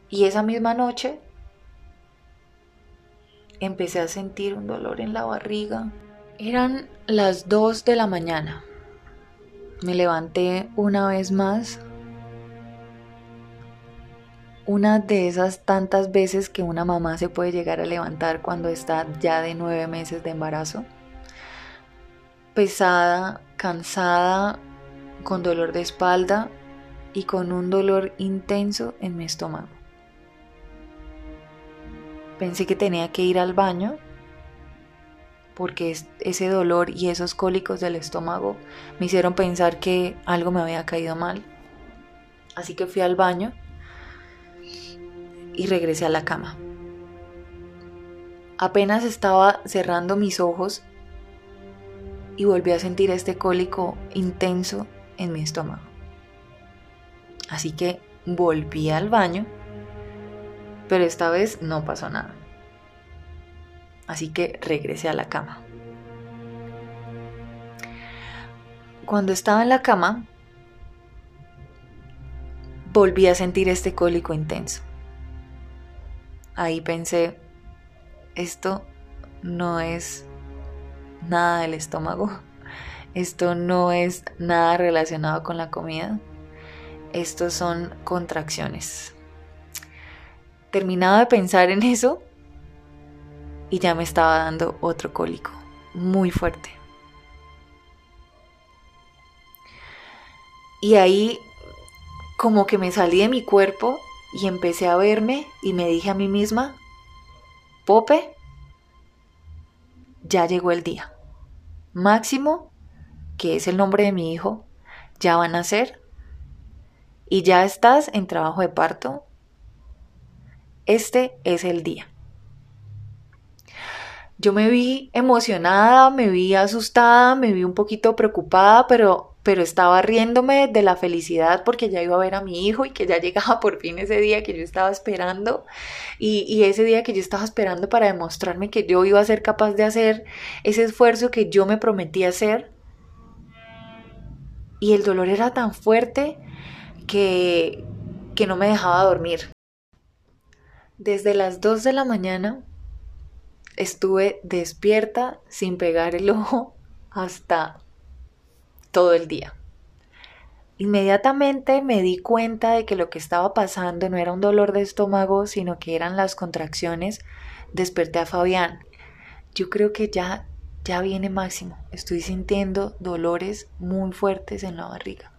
y esa misma noche empecé a sentir un dolor en la barriga. Eran las 2 de la mañana. Me levanté una vez más una de esas tantas veces que una mamá se puede llegar a levantar cuando está ya de nueve meses de embarazo. Pesada, cansada, con dolor de espalda y con un dolor intenso en mi estómago. Pensé que tenía que ir al baño porque ese dolor y esos cólicos del estómago me hicieron pensar que algo me había caído mal. Así que fui al baño y regresé a la cama. Apenas estaba cerrando mis ojos y volví a sentir este cólico intenso en mi estómago. Así que volví al baño, pero esta vez no pasó nada. Así que regresé a la cama. Cuando estaba en la cama, volví a sentir este cólico intenso. Ahí pensé, esto no es nada del estómago, esto no es nada relacionado con la comida, estos son contracciones. Terminaba de pensar en eso y ya me estaba dando otro cólico, muy fuerte. Y ahí como que me salí de mi cuerpo y empecé a verme y me dije a mí misma, Pope, ya llegó el día. Máximo, que es el nombre de mi hijo, ya van a nacer y ya estás en trabajo de parto. Este es el día. Yo me vi emocionada, me vi asustada, me vi un poquito preocupada, pero pero estaba riéndome de la felicidad porque ya iba a ver a mi hijo y que ya *laughs* llegaba por fin ese día que yo estaba esperando y, y, ese día que yo estaba esperando para demostrarme que yo iba a ser capaz de hacer ese esfuerzo que yo me prometí hacer. Y el dolor era tan fuerte que, que no me dejaba dormir. Desde las 2 de la mañana estuve despierta sin pegar el ojo hasta todo el día. Inmediatamente me di cuenta de que lo que estaba pasando no era un dolor de estómago, sino que eran las contracciones. Desperté a Fabián. Yo creo que ya ya viene máximo. Estoy sintiendo dolores muy fuertes en la barriga.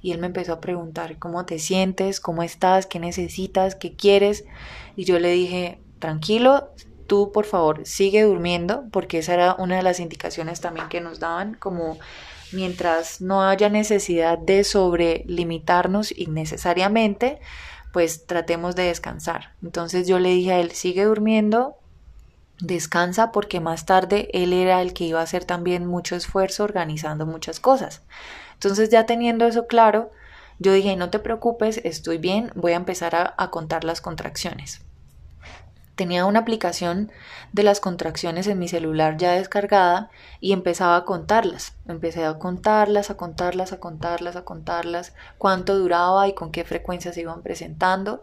Y él me empezó a preguntar, ¿cómo te sientes? ¿Cómo estás? ¿Qué necesitas? ¿Qué quieres? Y yo le dije, tranquilo, tú por favor sigue durmiendo, porque esa era una de las indicaciones también que nos daban, como mientras no haya necesidad de sobrelimitarnos innecesariamente, pues tratemos de descansar. Entonces yo le dije a él, sigue durmiendo, descansa porque más tarde él era el que iba a hacer también mucho esfuerzo organizando muchas cosas. Entonces ya teniendo eso claro, yo dije, no te preocupes, estoy bien, voy a empezar a, contar las contracciones tenía una aplicación de las contracciones en mi celular ya descargada y empezaba a contarlas. Empecé a contarlas, a contarlas, a contarlas, a contarlas, cuánto duraba y con qué frecuencia se iban presentando.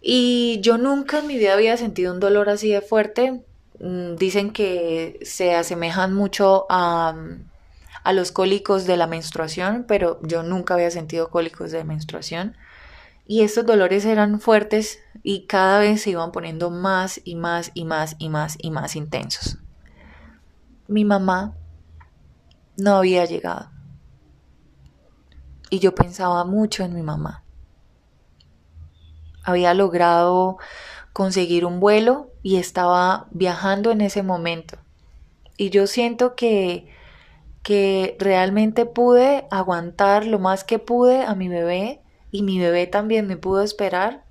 Y yo nunca en mi vida había sentido un dolor así de fuerte. Mm, dicen que se asemejan mucho a, a los cólicos de la menstruación, pero yo nunca había sentido cólicos de menstruación. Y estos dolores eran fuertes y cada vez se iban poniendo más y más y más y más y más intensos. Mi mamá no había llegado. Y yo pensaba mucho en mi mamá. Había logrado conseguir un vuelo y estaba viajando en ese momento. Y yo siento que, que realmente pude aguantar lo más que pude a mi bebé y mi bebé también me pudo esperar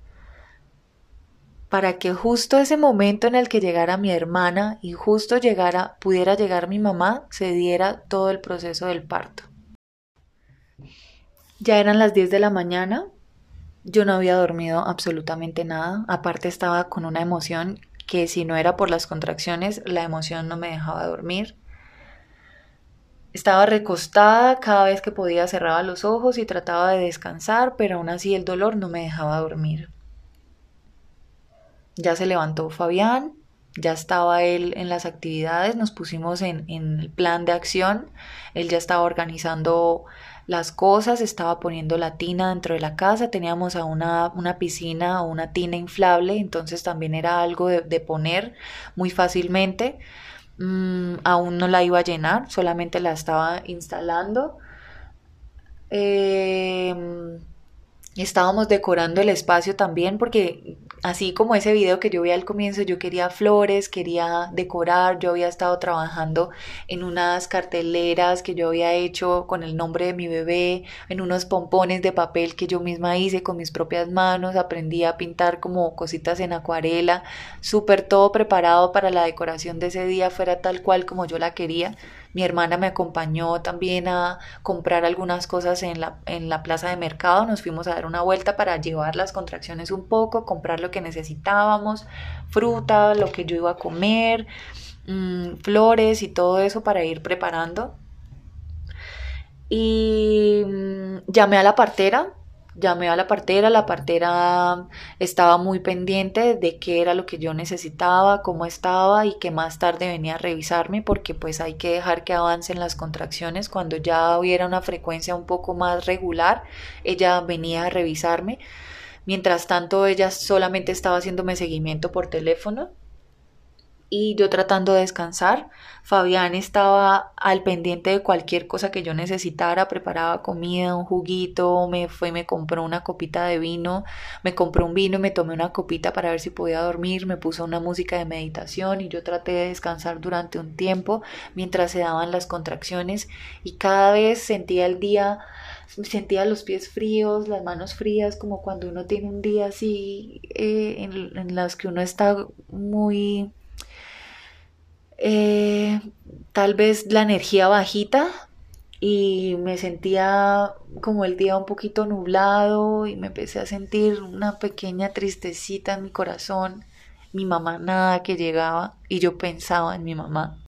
para que justo ese momento en el que llegara mi hermana y justo llegara, pudiera llegar mi mamá, se diera todo el proceso del parto. Ya eran las 10 de la mañana, yo no había dormido absolutamente nada, aparte estaba con una emoción que si no era por las contracciones, la emoción no me dejaba dormir. Estaba recostada, cada vez que podía cerraba los ojos y trataba de descansar, pero aún así el dolor no me dejaba dormir. Ya se levantó Fabián, ya estaba él en las actividades, nos pusimos en, el plan de acción, él ya estaba organizando las cosas, estaba poniendo la tina dentro de la casa, teníamos a una, una piscina o una tina inflable, entonces también era algo de, de poner muy fácilmente. Mm, aún no la iba a llenar, solamente la estaba instalando. Em, estábamos decorando el espacio también porque así como ese video que yo vi al comienzo, yo quería flores, quería decorar, yo había estado trabajando en unas carteleras que yo había hecho con el nombre de mi bebé, en unos pompones de papel que yo misma hice con mis propias manos, aprendí a pintar como cositas en acuarela, súper todo preparado para la decoración de ese día fuera tal cual como yo la quería. Mi hermana me acompañó también a comprar algunas cosas en la, en la plaza de mercado. Nos fuimos a dar una vuelta para llevar las contracciones un poco, comprar lo que necesitábamos, fruta, lo que yo iba a comer, mm, flores y todo eso para ir preparando. Y mm, llamé a la partera Llamé a la partera, la partera estaba muy pendiente de qué era lo que yo necesitaba, cómo estaba y que más tarde venía a revisarme porque pues hay que dejar que avancen las contracciones. Cuando ya hubiera una frecuencia un poco más regular, ella venía a revisarme. Mientras tanto, ella solamente estaba haciéndome seguimiento por teléfono y yo tratando de descansar. Fabián estaba al pendiente de cualquier cosa que yo necesitara, preparaba comida, un juguito, me fue, me compró una copita de vino, me compró un vino y me tomé una copita para ver si podía dormir, me puso una música de meditación y yo traté de descansar durante un tiempo mientras se daban las contracciones y cada vez sentía el día sentía los pies fríos, las manos frías, como cuando uno tiene un día así eh, en, en las que uno está muy eh, tal vez la energía bajita y me sentía como el día un poquito nublado y me empecé a sentir una pequeña tristecita en mi corazón. Mi mamá nada que llegaba y yo pensaba en mi mamá.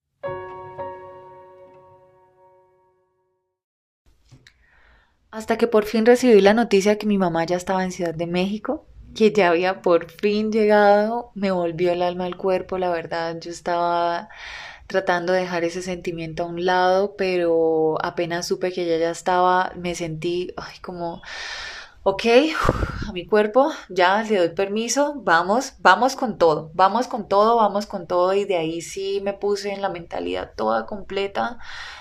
Hasta que por fin recibí la noticia que mi mamá ya estaba en Ciudad de México que ya había por fin llegado, me volvió el alma al cuerpo, la verdad, yo estaba tratando de dejar ese sentimiento a un lado, pero apenas supe que ella ya estaba, me sentí ay, como, ok, a mi cuerpo, ya le doy permiso, vamos, vamos con todo, vamos con todo, vamos con todo, y de ahí sí me puse en la mentalidad toda completa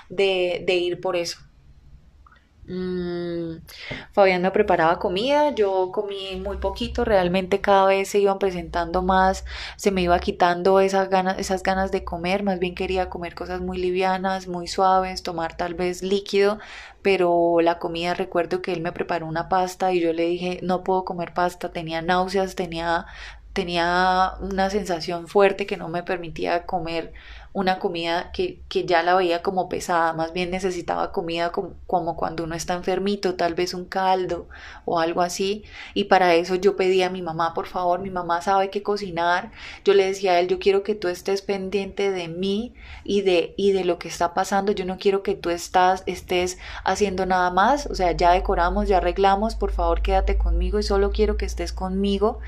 de, de ir por eso Mm, Fabián me preparaba comida, yo comí muy poquito, realmente cada vez se iban presentando más, se me iba quitando esas ganas, esas ganas de comer, más bien quería comer cosas muy livianas, muy suaves, tomar tal vez líquido, pero la comida recuerdo que él me preparó una pasta y yo le dije no puedo comer pasta, tenía náuseas, tenía tenía una sensación fuerte que no me permitía comer una comida que, ya la veía como pesada, más bien necesitaba comida como, cuando uno está enfermito, tal vez un caldo o algo así. Y para eso yo pedí a mi mamá, por favor, mi mamá sabe qué cocinar. Yo le decía a él, yo quiero que tú estés pendiente de mí y de, y de lo que está pasando. Yo no quiero que tú estás, estés haciendo nada más. O sea, ya decoramos, ya arreglamos, por favor quédate conmigo y solo quiero que estés conmigo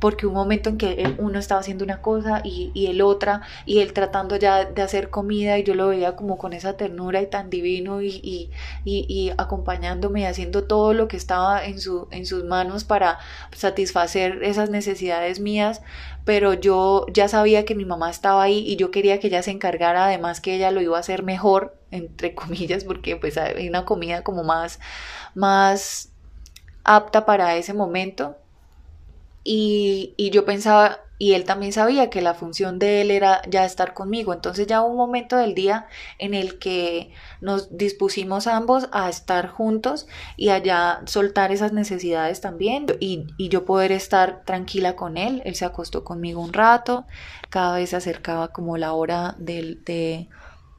porque un momento en que uno estaba haciendo una cosa y, y, el otra, y él tratando ya de hacer comida, y yo lo veía como con esa ternura y tan divino, y, y, y acompañándome y haciendo todo lo que estaba en, su, en sus manos para satisfacer esas necesidades mías, pero yo ya sabía que mi mamá estaba ahí y yo quería que ella se encargara, además que ella lo iba a hacer mejor, entre *laughs* comillas, porque pues hay una comida como más, más apta para ese momento y, yo pensaba, y él también sabía que la función de él era ya estar conmigo. Entonces ya hubo un momento del día en el que nos dispusimos ambos a estar juntos y allá soltar esas necesidades también y, yo poder estar tranquila con él. Él se acostó conmigo un rato, cada vez se acercaba como la hora del,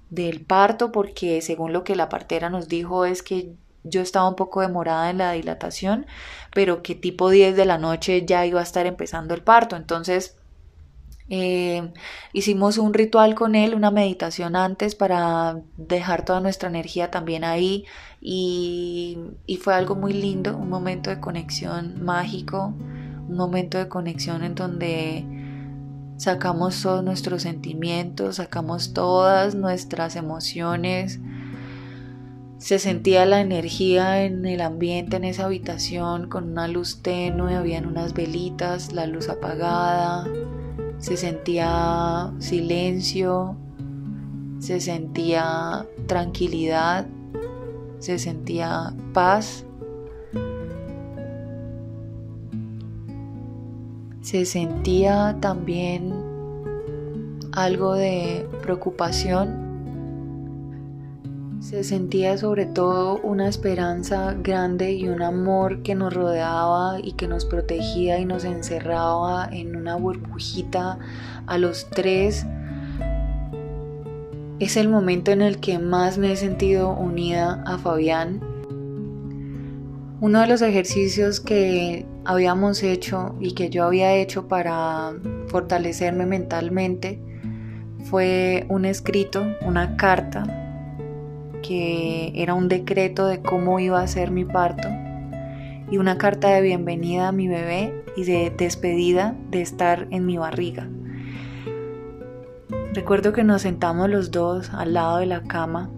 del parto porque según lo que la partera nos dijo es que yo estaba un poco demorada en la dilatación, pero que tipo 10 de la noche ya iba a estar empezando el parto. Entonces eh, hicimos un ritual con él, una meditación antes para dejar toda nuestra energía también ahí y, y fue algo muy lindo, un momento de conexión mágico, un momento de conexión en donde sacamos todos nuestros sentimientos, sacamos todas nuestras emociones, se sentía la energía en el ambiente, en esa habitación, con una luz tenue, habían unas velitas, la luz apagada, se sentía silencio, se sentía tranquilidad, se sentía paz, se sentía también algo de preocupación se sentía sobre todo una esperanza grande y un amor que nos rodeaba y que nos protegía y nos encerraba en una burbujita a los tres Es el momento en el que más me he sentido unida a Fabián. Uno de los ejercicios que habíamos hecho y que yo había hecho para fortalecerme mentalmente fue un escrito, una carta, que era un decreto de cómo iba a ser mi parto y una carta de bienvenida a mi bebé y de despedida de estar en mi barriga. Recuerdo que nos sentamos los dos al lado de la cama,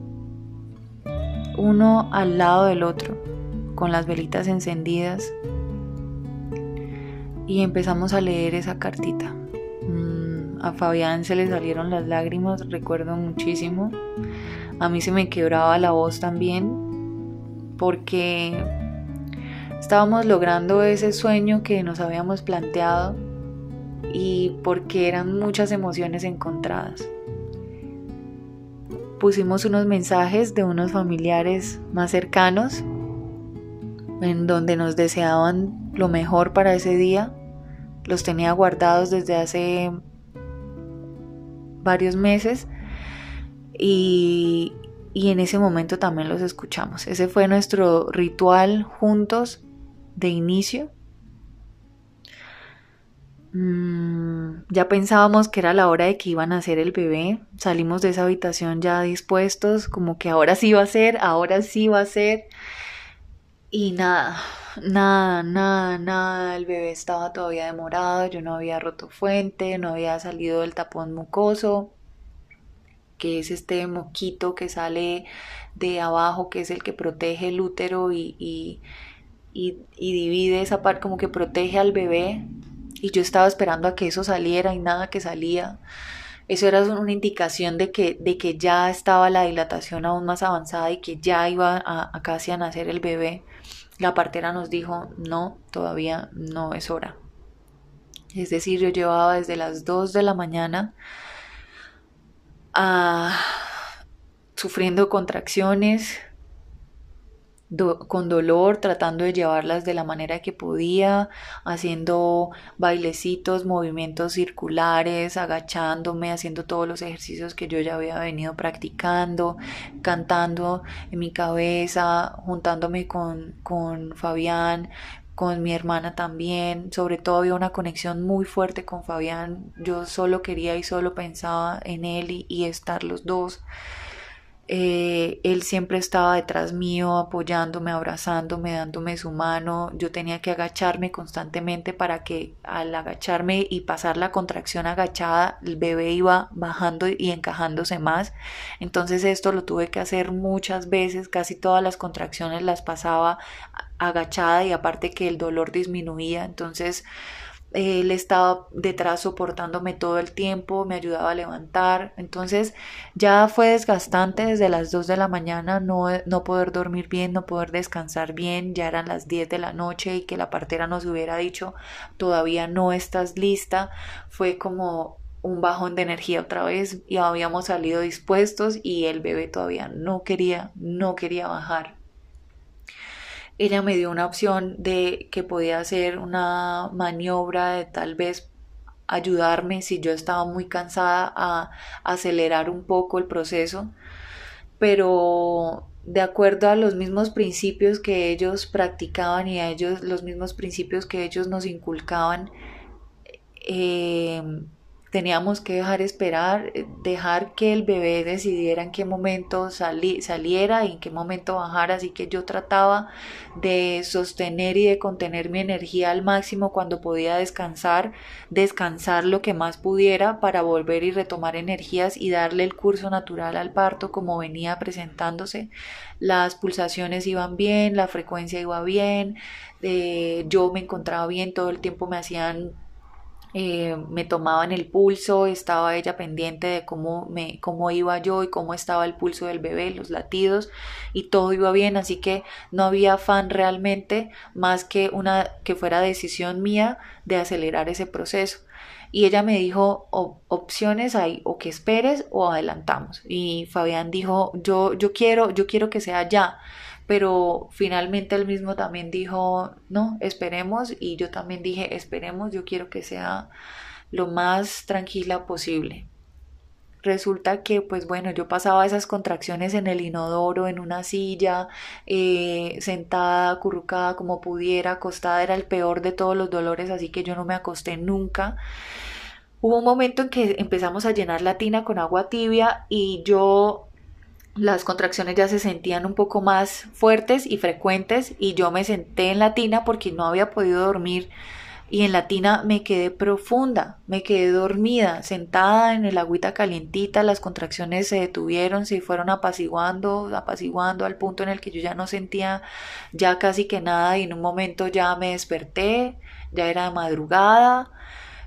uno al lado del otro, con las velitas encendidas, y empezamos a leer esa cartita. Mm, a Fabián se le salieron las lágrimas, recuerdo muchísimo. A mí se me quebraba la voz también, porque estábamos logrando ese sueño que nos habíamos planteado y porque eran muchas emociones encontradas. Pusimos unos mensajes de unos familiares más cercanos en donde nos deseaban lo mejor para ese día. Los tenía guardados desde hace varios meses y, y en ese momento también los escuchamos. Ese fue nuestro ritual juntos de inicio Mm, ya pensábamos que era la hora de que iban a hacer el bebé. Salimos de esa habitación ya dispuestos, como que ahora sí va a ser, ahora sí va a ser. Y nada, nada, nada, nada. El bebé estaba todavía demorado, yo no había roto fuente, no había salido del tapón mucoso, que es este moquito que sale de abajo, que es el que protege el útero y, y, y divide esa parte, como que protege al bebé y yo estaba esperando a que eso saliera y nada que salía. Eso era una indicación de que, de que ya estaba la dilatación aún más avanzada y que ya iba a, casi a nacer el bebé. La partera nos dijo, no, todavía no es hora. Es decir, yo llevaba desde las 2 de la mañana a, ah, sufriendo contracciones, con dolor, tratando de llevarlas de la manera que podía, haciendo bailecitos, movimientos circulares, agachándome, haciendo todos los ejercicios que yo ya había venido practicando, cantando en mi cabeza, juntándome con, con Fabián, con mi hermana también, sobre todo había una conexión muy fuerte con Fabián, yo solo quería y solo pensaba en él y, y estar los dos. Eh, él siempre estaba detrás mío, apoyándome, abrazándome, dándome su mano. Yo tenía que agacharme constantemente para que al agacharme y pasar la contracción agachada, el bebé iba bajando y encajándose más. Entonces esto lo tuve que hacer muchas veces, casi todas las contracciones las pasaba agachada y aparte que el dolor disminuía. Entonces él estaba detrás soportándome todo el tiempo, me ayudaba a levantar. Entonces ya fue desgastante desde las 2 de la mañana no, no poder dormir bien, no poder descansar bien. Ya eran las 10 de la noche y que la partera nos hubiera dicho todavía no estás lista. Fue como un bajón de energía otra vez y habíamos salido dispuestos y el bebé todavía no quería, no quería bajar ella me dio una opción de que podía hacer una maniobra de tal vez ayudarme si yo estaba muy cansada a acelerar un poco el proceso, pero de acuerdo a los mismos principios que ellos practicaban y a ellos los mismos principios que ellos nos inculcaban, eh, teníamos que dejar esperar, eh, dejar que el bebé decidiera en qué momento saliera y en qué momento bajara, así que yo trataba de sostener y de contener mi energía al máximo cuando podía descansar, descansar lo que más pudiera para volver y retomar energías y darle el curso natural al parto como venía presentándose. Las pulsaciones iban bien, la frecuencia iba bien, eh, yo me encontraba bien, todo el tiempo me hacían eh, me tomaban el pulso, estaba ella pendiente de cómo, me, cómo iba yo y cómo estaba el pulso del bebé, los latidos y todo iba bien, así que no había afán realmente más que una que fuera decisión mía de acelerar ese proceso. Y ella me dijo, opciones hay, o que esperes o adelantamos. Y Fabián dijo, yo, yo quiero, yo quiero que sea ya pero finalmente él mismo también dijo, no, esperemos y yo también dije, esperemos, yo quiero que sea lo más tranquila posible. resulta que pues bueno, yo pasaba esas contracciones en el inodoro, en una silla, eh, sentada, acurrucada como pudiera, acostada, era el peor de todos los dolores, así que yo no me acosté nunca. Hubo un momento en que empezamos a llenar la tina con agua tibia y yo las contracciones ya se sentían un poco más fuertes y frecuentes y yo me senté en la tina porque no había podido dormir y en la tina me quedé profunda, me quedé dormida, sentada en el agüita calientita, las contracciones se detuvieron, se fueron apaciguando, apaciguando al punto en el que yo ya no sentía ya casi que nada y en un momento ya me desperté, ya era madrugada,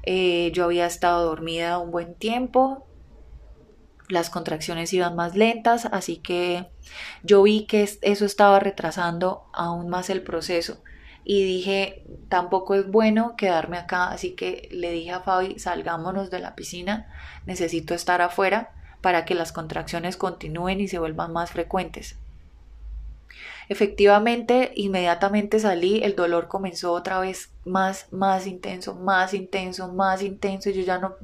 eh, yo había estado dormida un buen tiempo, las contracciones iban más lentas, así que yo vi que eso estaba retrasando aún más el proceso y dije, tampoco es bueno quedarme acá, así que le dije a Fabi, salgámonos de la piscina, necesito estar afuera para que las contracciones continúen y se vuelvan más frecuentes. Efectivamente, inmediatamente salí, el dolor comenzó otra vez más, más intenso, más intenso, más intenso. Yo ya no,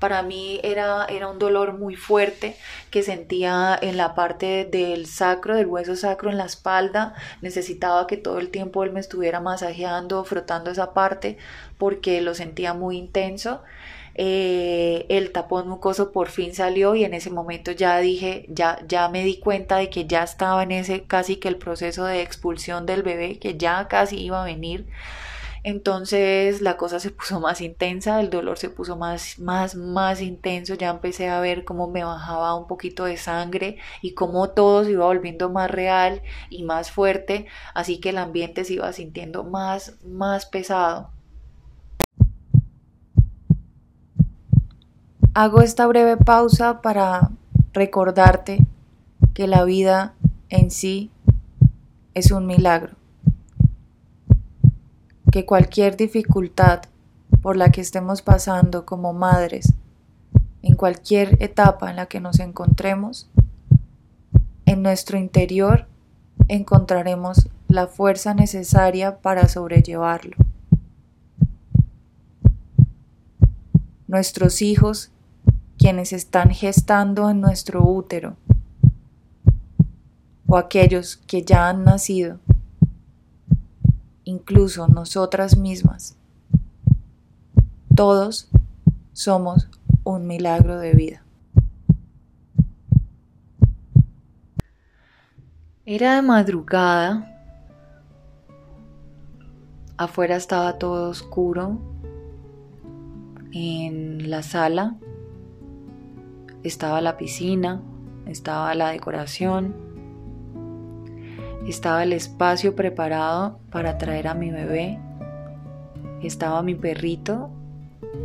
para mí era, era un dolor muy fuerte que sentía en la parte del sacro, del hueso sacro, en la espalda. Necesitaba que todo el tiempo él me estuviera masajeando, frotando esa parte porque lo sentía muy intenso. Eh, el tapón mucoso por fin salió y en ese momento ya dije, ya, ya me di cuenta de que ya estaba en ese casi que el proceso de expulsión del bebé, que ya casi iba a venir. Entonces la cosa se puso más intensa, el dolor se puso más, más, más intenso, ya empecé a ver cómo me bajaba un poquito de sangre y cómo todo se iba volviendo más real y más fuerte, así que el ambiente se iba sintiendo más, más pesado. Hago esta breve pausa para recordarte que la vida en sí es un milagro, que cualquier dificultad por la que estemos pasando como madres, en cualquier etapa en la que nos encontremos, en nuestro interior encontraremos la fuerza necesaria para sobrellevarlo. Nuestros hijos quienes están gestando en nuestro útero o aquellos que ya han nacido, incluso nosotras mismas. Todos somos un milagro de vida. Era de madrugada, afuera estaba todo oscuro, en la sala estaba la piscina, estaba la decoración, estaba el espacio preparado para traer a mi bebé, estaba mi perrito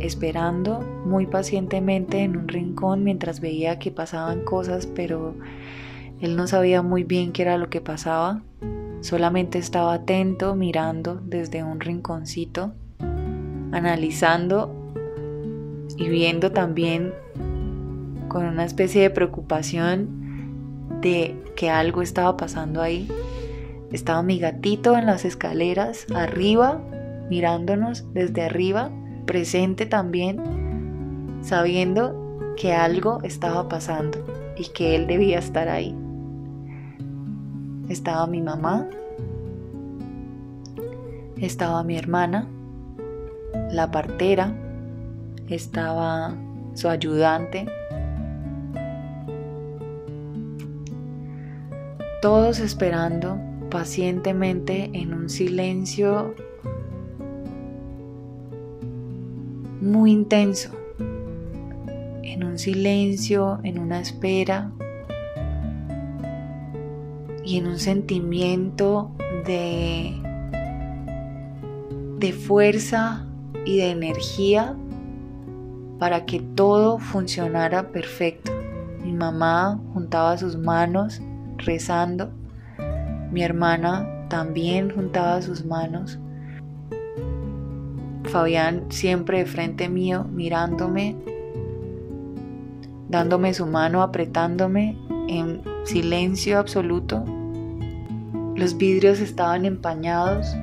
esperando muy pacientemente en un rincón mientras veía que pasaban cosas, pero él no sabía muy bien qué era lo que pasaba, solamente estaba atento mirando desde un rinconcito, analizando y viendo también con una especie de preocupación de que algo estaba pasando ahí. Estaba mi gatito en las escaleras, arriba, mirándonos desde arriba, presente también, sabiendo que algo estaba pasando y que él debía estar ahí. Estaba mi mamá, estaba mi hermana, la partera, estaba su ayudante, todos esperando pacientemente en un silencio muy intenso, en un silencio, en una espera y en un sentimiento de, de fuerza y de energía para que todo funcionara perfecto. Mi mamá juntaba sus manos rezando. Mi hermana también juntaba sus manos. Fabián siempre de frente mío, mirándome, dándome su mano, apretándome en silencio absoluto. Los vidrios estaban empañados,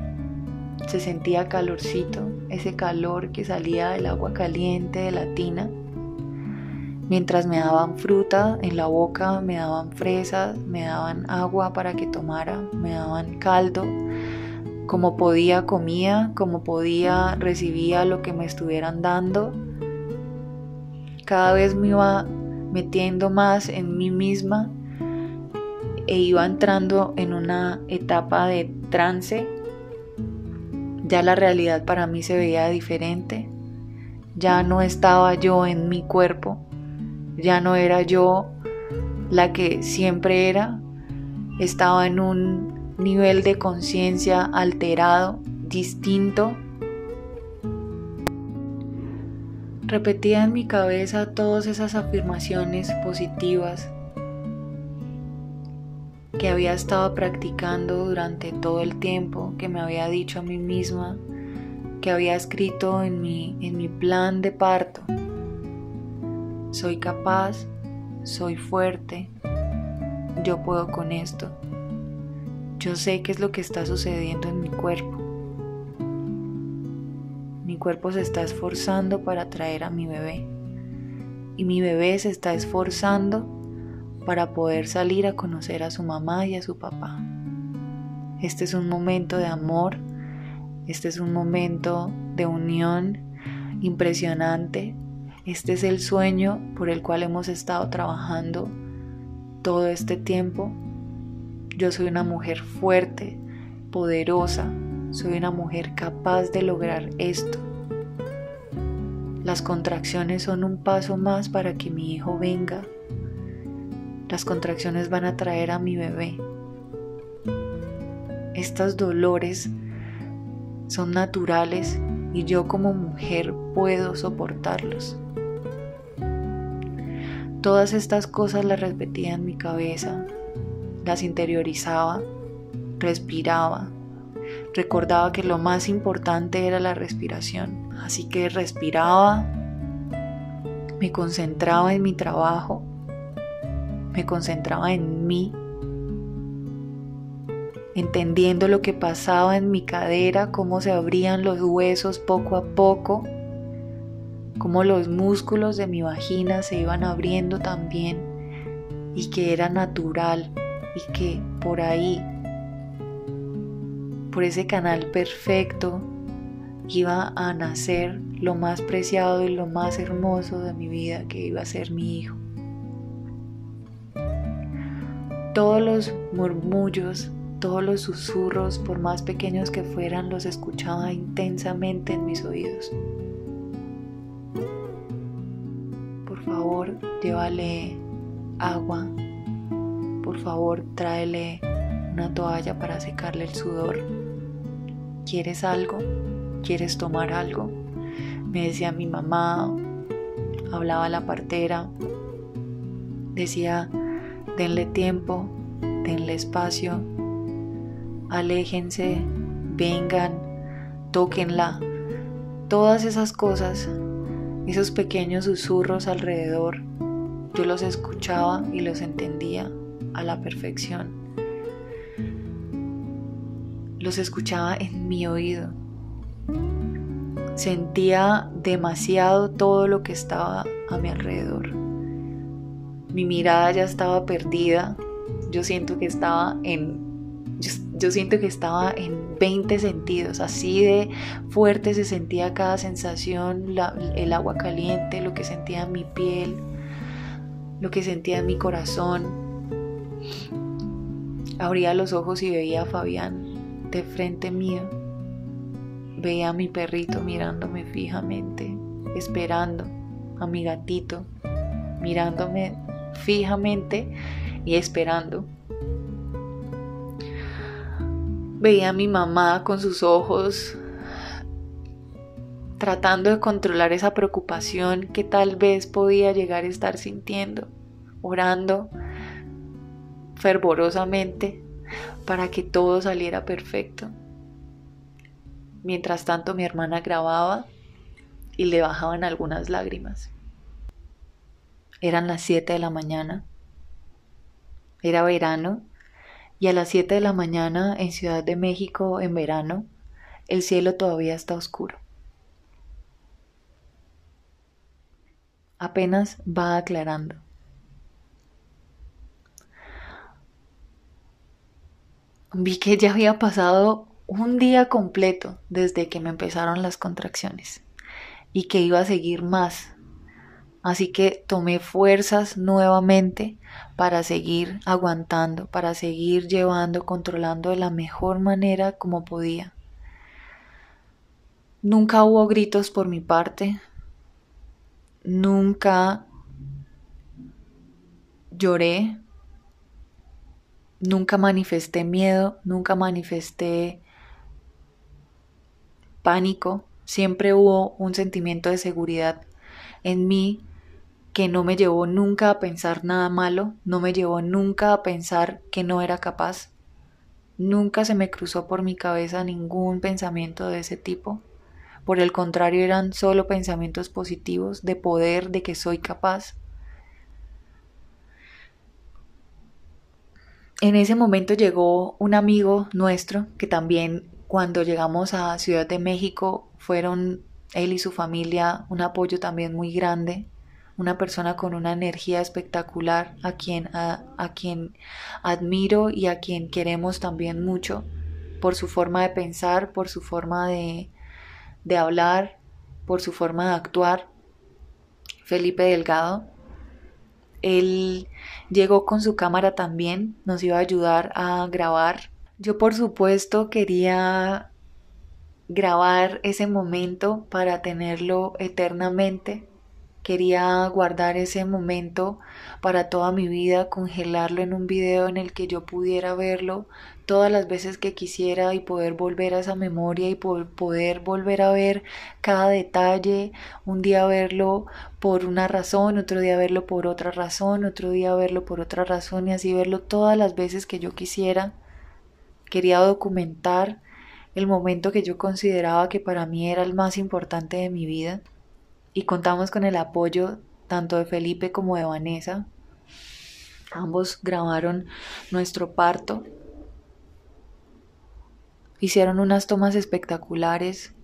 se sentía calorcito, ese calor que salía del agua caliente de la tina. Mientras me daban fruta en la boca, me daban fresas, me daban agua para que tomara, me daban caldo. Como podía comía, como podía recibía lo que me estuvieran dando. Cada vez me iba metiendo más en mí misma e iba entrando en una etapa de trance. Ya la realidad para mí se veía diferente. Ya no estaba yo en mi cuerpo, ya no era yo la que siempre era, estaba en un nivel de conciencia alterado, distinto. Repetía en mi cabeza todas esas afirmaciones positivas que había estado practicando durante todo el tiempo, que me había dicho a mí misma, que había escrito en mi, en mi plan de parto soy capaz, soy fuerte, yo puedo con esto. Yo sé qué es lo que está sucediendo en mi cuerpo. Mi cuerpo se está esforzando para traer a mi bebé. Y mi bebé se está esforzando para poder salir a conocer a su mamá y a su papá. Este es un momento de amor, este es un momento de unión impresionante este es el sueño por el cual hemos estado trabajando todo este tiempo. Yo soy una mujer fuerte, poderosa, soy una mujer capaz de lograr esto. Las contracciones son un paso más para que mi hijo venga. Las contracciones van a traer a mi bebé. Estos dolores son naturales y yo como mujer puedo soportarlos. Todas estas cosas las repetía en mi cabeza, las interiorizaba, respiraba, recordaba que lo más importante era la respiración, así que respiraba, me concentraba en mi trabajo, me concentraba en mí, entendiendo lo que pasaba en mi cadera, cómo se abrían los huesos poco a poco cómo los músculos de mi vagina se iban abriendo también y que era natural y que por ahí, por ese canal perfecto, iba a nacer lo más preciado y lo más hermoso de mi vida que iba a ser mi hijo. Todos los murmullos, todos los susurros, por más pequeños que fueran, los escuchaba intensamente en mis oídos. Llévale agua, por favor tráele una toalla para secarle el sudor. ¿Quieres algo? ¿Quieres tomar algo? Me decía mi mamá, hablaba la partera, decía, denle tiempo, denle espacio, aléjense, vengan, tóquenla. Todas esas cosas, esos pequeños susurros alrededor yo los escuchaba y los entendía a la perfección. Los escuchaba en mi oído. Sentía demasiado todo lo que estaba a mi alrededor. Mi mirada ya estaba perdida. Yo siento que estaba en yo, siento que estaba en 20 sentidos, así de fuerte se sentía cada sensación, el agua caliente, lo que sentía en mi piel, lo que sentía en mi corazón. Abría los ojos y veía a Fabián de frente mío. Veía a mi perrito mirándome fijamente, esperando, a mi gatito mirándome fijamente y esperando. Veía a mi mamá con sus ojos tratando de controlar esa preocupación que tal vez podía llegar a estar sintiendo, orando fervorosamente para que todo saliera perfecto. Mientras tanto mi hermana grababa y le bajaban algunas lágrimas. Eran las 7 de la mañana. Era verano y a las 7 de la mañana en Ciudad de México en verano el cielo todavía está oscuro. apenas va aclarando. Vi que ya había pasado un día completo desde que me empezaron las contracciones y que iba a seguir más. Así que tomé fuerzas nuevamente para seguir aguantando, para seguir llevando, controlando de la mejor manera como podía. Nunca hubo gritos por mi parte, nunca lloré, nunca manifesté miedo, nunca manifesté pánico, siempre hubo un sentimiento de seguridad en mí que no me llevó nunca a pensar nada malo, no me llevó nunca a pensar que no era capaz. Nunca se me cruzó por mi cabeza ningún pensamiento de ese tipo. Por el contrario, eran solo pensamientos positivos de poder, de que soy capaz. En ese momento llegó un amigo nuestro que también cuando llegamos a Ciudad de México fueron él y su familia un apoyo también muy grande, una persona con una energía espectacular a quien, a, a quien admiro y a quien queremos también mucho por su forma de pensar, por su forma de, de hablar, por su forma de actuar, Felipe Delgado. Él llegó con su cámara también, nos iba a ayudar a grabar. Yo por supuesto quería grabar ese momento para tenerlo eternamente Quería guardar ese momento para toda mi vida, congelarlo en un video en el que yo pudiera verlo todas las veces que quisiera y poder volver a esa memoria y poder volver a ver cada detalle, un día verlo por una razón, otro día verlo por otra razón, otro día verlo por otra razón y así verlo todas las veces que yo quisiera. Quería documentar el momento que yo consideraba que para mí era el más importante de mi vida y contamos con el apoyo tanto de Felipe como de Vanessa. Ambos grabaron nuestro parto. Hicieron unas tomas espectaculares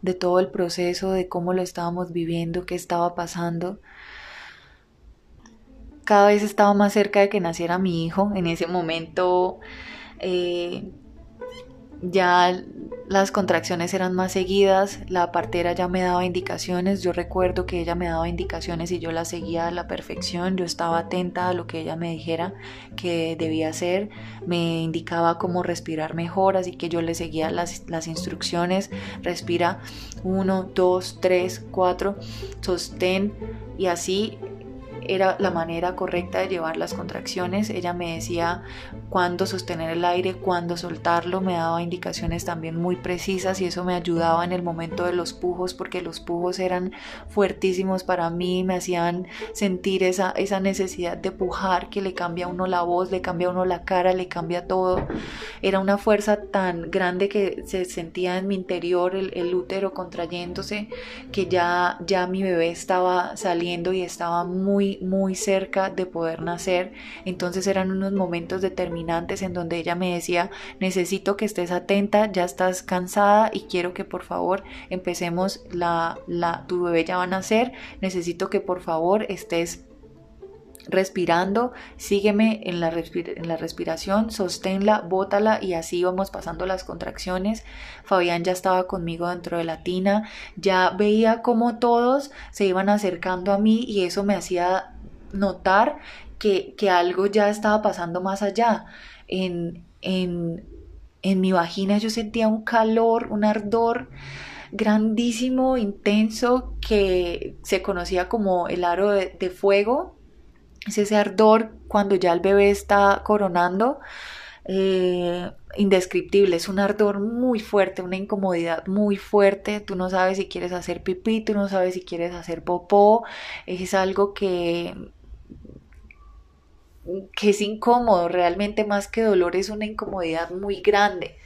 de todo el proceso, de cómo lo estábamos viviendo, qué estaba pasando. Cada vez estaba más cerca de que naciera mi hijo. En ese momento eh, ya las contracciones eran más seguidas, la partera ya me daba indicaciones, yo recuerdo que ella me daba indicaciones y yo las seguía a la perfección, yo estaba atenta a lo que ella me dijera que debía hacer, me indicaba cómo respirar mejor, así que yo le seguía las, las instrucciones, respira 1, 2, 3, 4, sostén y así era la manera correcta de llevar las contracciones. Ella me decía cuándo sostener el aire, cuándo soltarlo, me daba indicaciones también muy precisas y eso me ayudaba en el momento de los pujos porque los pujos eran fuertísimos para mí, me hacían sentir esa, esa necesidad de pujar que le cambia a uno la voz, le cambia a uno la cara, le cambia todo. Era una fuerza tan grande que se sentía en mi interior el, el útero contrayéndose que ya, ya mi bebé estaba saliendo y estaba muy muy, cerca de poder nacer. Entonces eran unos momentos determinantes en donde ella me decía, necesito que estés atenta, ya estás cansada y quiero que por favor empecemos la, la, tu bebé ya va a nacer, necesito que por favor estés respirando, sígueme en la, en la, respiración, sosténla, bótala y así vamos pasando las contracciones. Fabián ya estaba conmigo dentro de la tina, ya veía como todos se iban acercando a mí y eso me hacía notar que, que algo ya estaba pasando más allá. En, en, en mi vagina yo sentía un calor, un ardor grandísimo, intenso, que se conocía como el aro de, de fuego es ese ardor cuando ya el bebé está coronando, eh, indescriptible, es un ardor muy fuerte, una incomodidad muy fuerte, tú no sabes si quieres hacer pipí, tú no sabes si quieres hacer popó, es algo que que es incómodo, realmente más que dolor es una incomodidad muy grande.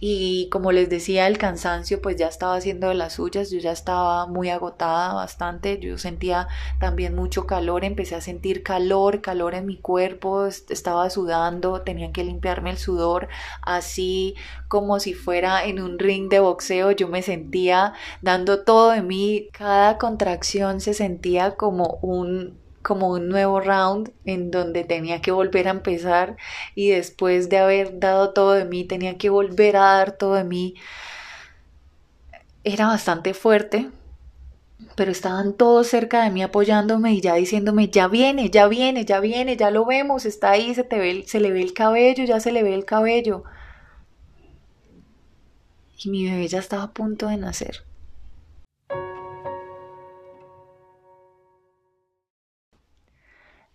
Y como les decía, el cansancio pues ya estaba haciendo de las suyas, yo ya estaba muy agotada bastante, yo sentía también mucho calor, empecé a sentir calor, calor en mi cuerpo, estaba sudando, tenían que limpiarme el sudor, así como si fuera en un ring de boxeo, yo me sentía dando todo de mí, cada contracción se sentía como un como un nuevo round en donde tenía que volver a empezar y después de haber dado todo de mí tenía que volver a dar todo de mí. Era bastante fuerte, pero estaban todos cerca de mí apoyándome y ya diciéndome, ya viene, ya viene, ya viene, ya lo vemos, está ahí, se, te ve, se le ve el cabello, ya se le ve el cabello. Y mi bebé ya estaba a punto de nacer.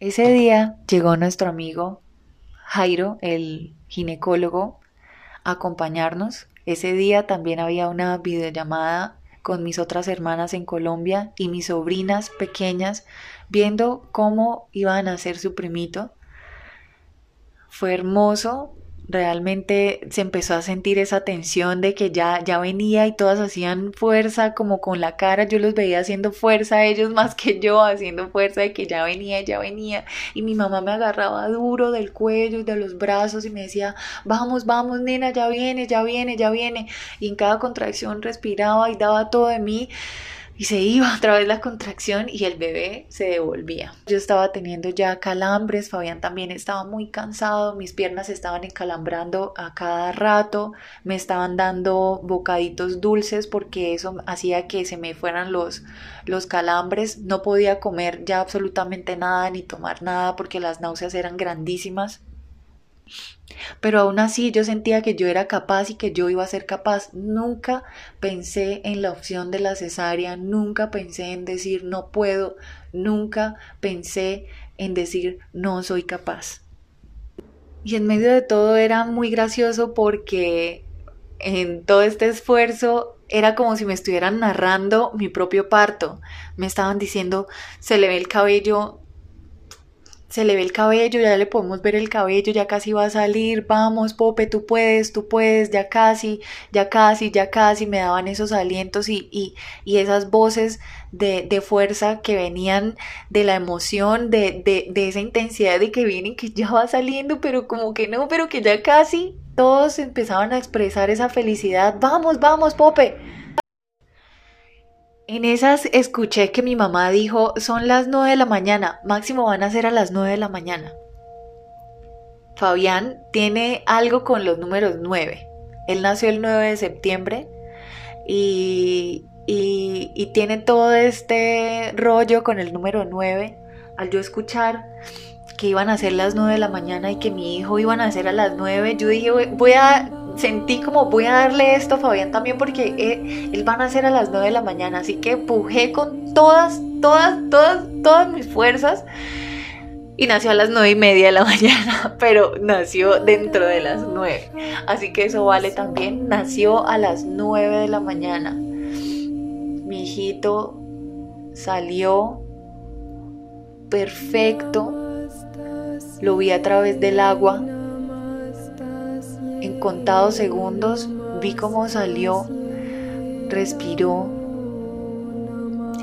Ese día llegó nuestro amigo Jairo, el ginecólogo, a acompañarnos. Ese día también había una videollamada con mis otras hermanas en Colombia y mis sobrinas pequeñas viendo cómo iban a hacer su primito. Fue hermoso realmente se empezó a sentir esa tensión de que ya, ya venía y todas hacían fuerza como con la cara, yo los veía haciendo fuerza, ellos *laughs* más que yo haciendo fuerza de que ya venía, ya venía. Y mi mamá me agarraba duro del cuello y de los brazos y me decía, vamos, vamos nena, ya viene, ya viene, ya viene y en cada contracción respiraba y daba todo de mí y se iba *laughs* otra vez la contracción y el bebé se devolvía. Yo estaba teniendo ya calambres, Fabián también estaba muy cansado, mis piernas estaban encalambrando a cada rato, me estaban dando bocaditos dulces porque eso hacía que se me fueran los, los calambres, no podía comer ya absolutamente nada ni tomar nada porque las náuseas eran grandísimas. Pero aún así yo sentía que yo era capaz y que yo iba a ser capaz. Nunca pensé en la opción de la cesárea, nunca pensé en decir no puedo, nunca pensé en decir no soy capaz. Y en medio de todo era muy gracioso porque en todo este esfuerzo era como si me estuvieran narrando mi propio parto. Me estaban diciendo, se le ve el cabello se le ve el cabello, ya le podemos ver el cabello, ya casi va a salir, vamos, Pope, tú puedes, tú puedes, ya casi, ya casi, ya casi, me daban esos alientos y, y, y esas voces de, de, fuerza que venían de la emoción, de, de, de esa intensidad de que vienen, que ya va saliendo, pero como que no, pero que ya casi, todos empezaban a expresar esa felicidad, vamos, vamos, Pope en esas escuché que mi mamá dijo, son las 9 de la mañana, máximo van a ser a las 9 de la mañana. Fabián tiene algo con los números 9. Él nació el 9 de septiembre y, y, tiene todo este rollo con el número 9. Al yo escuchar que iban a ser las 9 de la mañana y que mi hijo iban a ser a las 9, yo dije, voy a sentí como voy a darle esto a Fabián también porque él, él van a ser a las 9 de la mañana, así que pujé con todas, todas, todas, todas mis fuerzas y nació a las 9 y media de la *laughs* mañana, pero nació dentro de las 9, así que eso vale también, nació a las 9 de la mañana. Mi hijito salió perfecto, lo vi a través del agua en contados segundos vi cómo salió, respiró,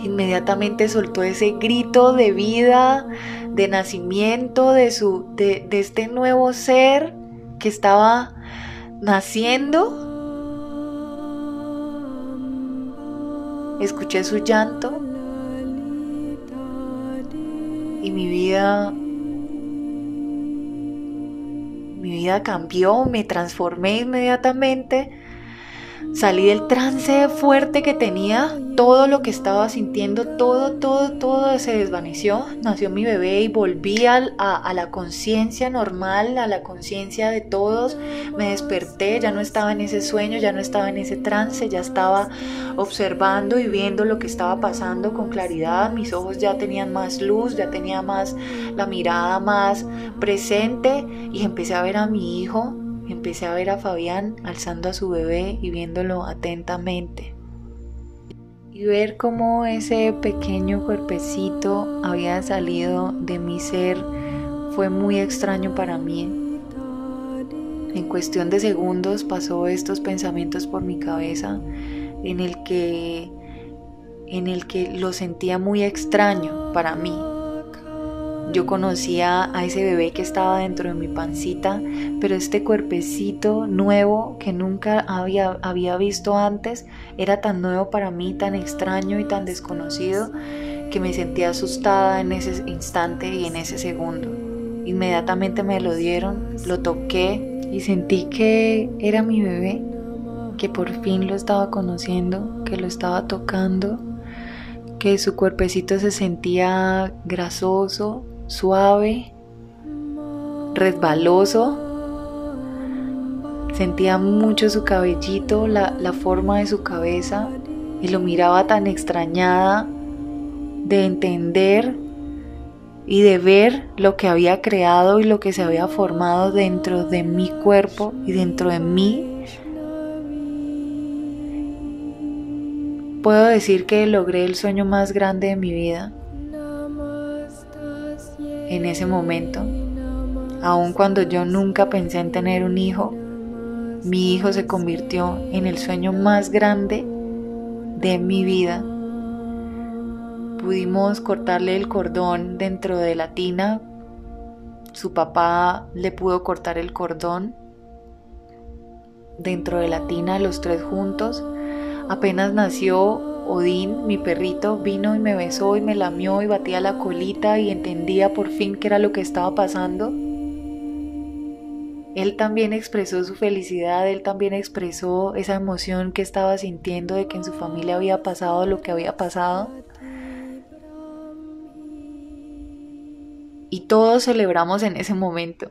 inmediatamente soltó ese grito de vida, de nacimiento de su de, de este nuevo ser que estaba naciendo. Escuché su llanto y mi vida mi vida cambió, me transformé inmediatamente Salí del trance fuerte que tenía, todo lo que estaba sintiendo, todo, todo, todo se desvaneció. Nació mi bebé y volví a, a la conciencia normal, a la conciencia de todos. Me desperté, ya no estaba en ese sueño, ya no estaba en ese trance, ya estaba observando y viendo lo que estaba pasando con claridad. Mis ojos ya tenían más luz, ya tenía más la mirada más presente y empecé a ver a mi hijo empecé a ver a Fabián alzando a su bebé y viéndolo atentamente. Y ver cómo ese pequeño cuerpecito había salido de mi ser fue muy extraño para mí. En cuestión de segundos pasó estos pensamientos por mi cabeza en el que en el que lo sentía muy extraño para mí. Yo conocía a ese bebé que estaba dentro de mi pancita, pero este cuerpecito nuevo que nunca había, había visto antes era tan nuevo para mí, tan extraño y tan desconocido, que me sentía asustada en ese instante y en ese segundo. Inmediatamente me lo dieron, lo toqué y sentí que era mi bebé, que por fin lo estaba conociendo, que lo estaba tocando que su cuerpecito se sentía grasoso, suave, resbaloso. Sentía mucho su cabellito, la, la forma de su cabeza y lo miraba tan extrañada de entender y de ver lo que había creado y lo que se había formado dentro de mi cuerpo y dentro de mí Puedo decir que logré el sueño más grande de mi vida en ese momento, aun cuando yo nunca pensé en tener un hijo, mi hijo se convirtió en el sueño más grande de mi vida. Pudimos cortarle el cordón dentro de la tina, su papá le pudo cortar el cordón dentro de la tina los tres juntos Apenas nació Odín, mi perrito, vino y me besó y me lamió y batía la colita y entendía por fin qué era lo que estaba pasando. Él también expresó su felicidad, él también expresó esa emoción que estaba sintiendo de que en su familia había pasado lo que había pasado. Y todos celebramos en ese momento.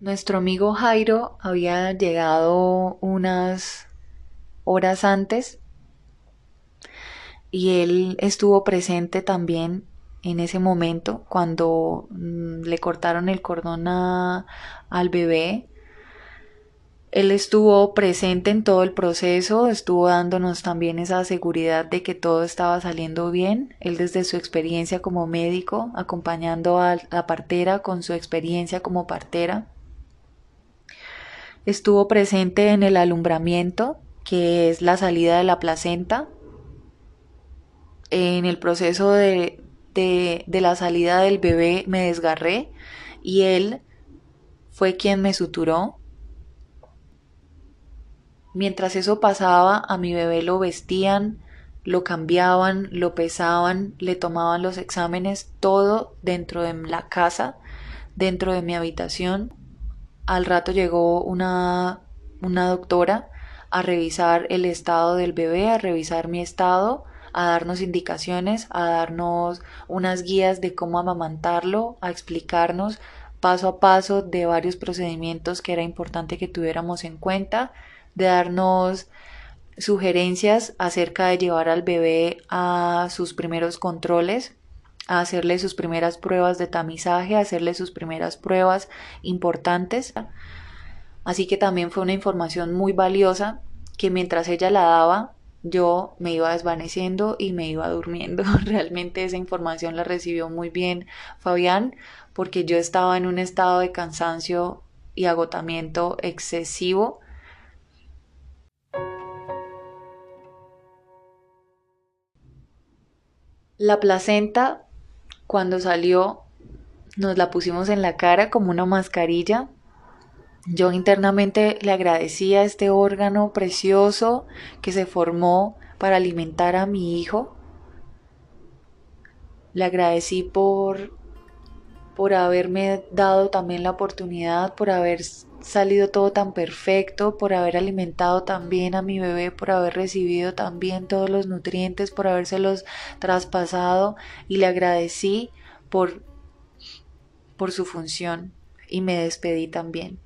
Nuestro amigo Jairo había llegado unas horas antes y él estuvo presente también en ese momento cuando mm, le cortaron el cordón al bebé. Él estuvo presente en todo el proceso, estuvo dándonos también esa seguridad de que todo estaba saliendo bien. Él desde su experiencia como médico, acompañando a la partera con su experiencia como partera estuvo presente en el alumbramiento, que es la salida de la placenta, en el proceso de, la salida del bebé me desgarré y él fue quien me suturó. Mientras eso pasaba, a mi bebé lo vestían, lo cambiaban, lo pesaban, le tomaban los exámenes, todo dentro de la casa, dentro de mi habitación. Al rato llegó una, una doctora a revisar el estado del bebé, a revisar mi estado, a darnos indicaciones, a darnos unas guías de cómo amamantarlo, a explicarnos paso a paso de varios procedimientos que era importante que tuviéramos en cuenta, de darnos sugerencias acerca de llevar al bebé a sus primeros controles hacerle sus primeras pruebas de tamizaje, hacerle sus primeras pruebas importantes. Así que también fue una información muy valiosa que mientras ella la daba, yo me iba desvaneciendo y me iba durmiendo. *laughs* Realmente esa información la recibió muy bien Fabián porque yo estaba en un estado de cansancio y agotamiento excesivo. La placenta cuando salió, nos la pusimos en la cara como una mascarilla. Yo internamente le agradecía a este órgano precioso que se formó para alimentar a mi hijo. Le agradecí por por haberme dado también la oportunidad, por haber salido todo tan perfecto, por haber alimentado tan bien a mi bebé, por haber recibido también todos los nutrientes, por habérselos traspasado y le agradecí por, por su función y me despedí también.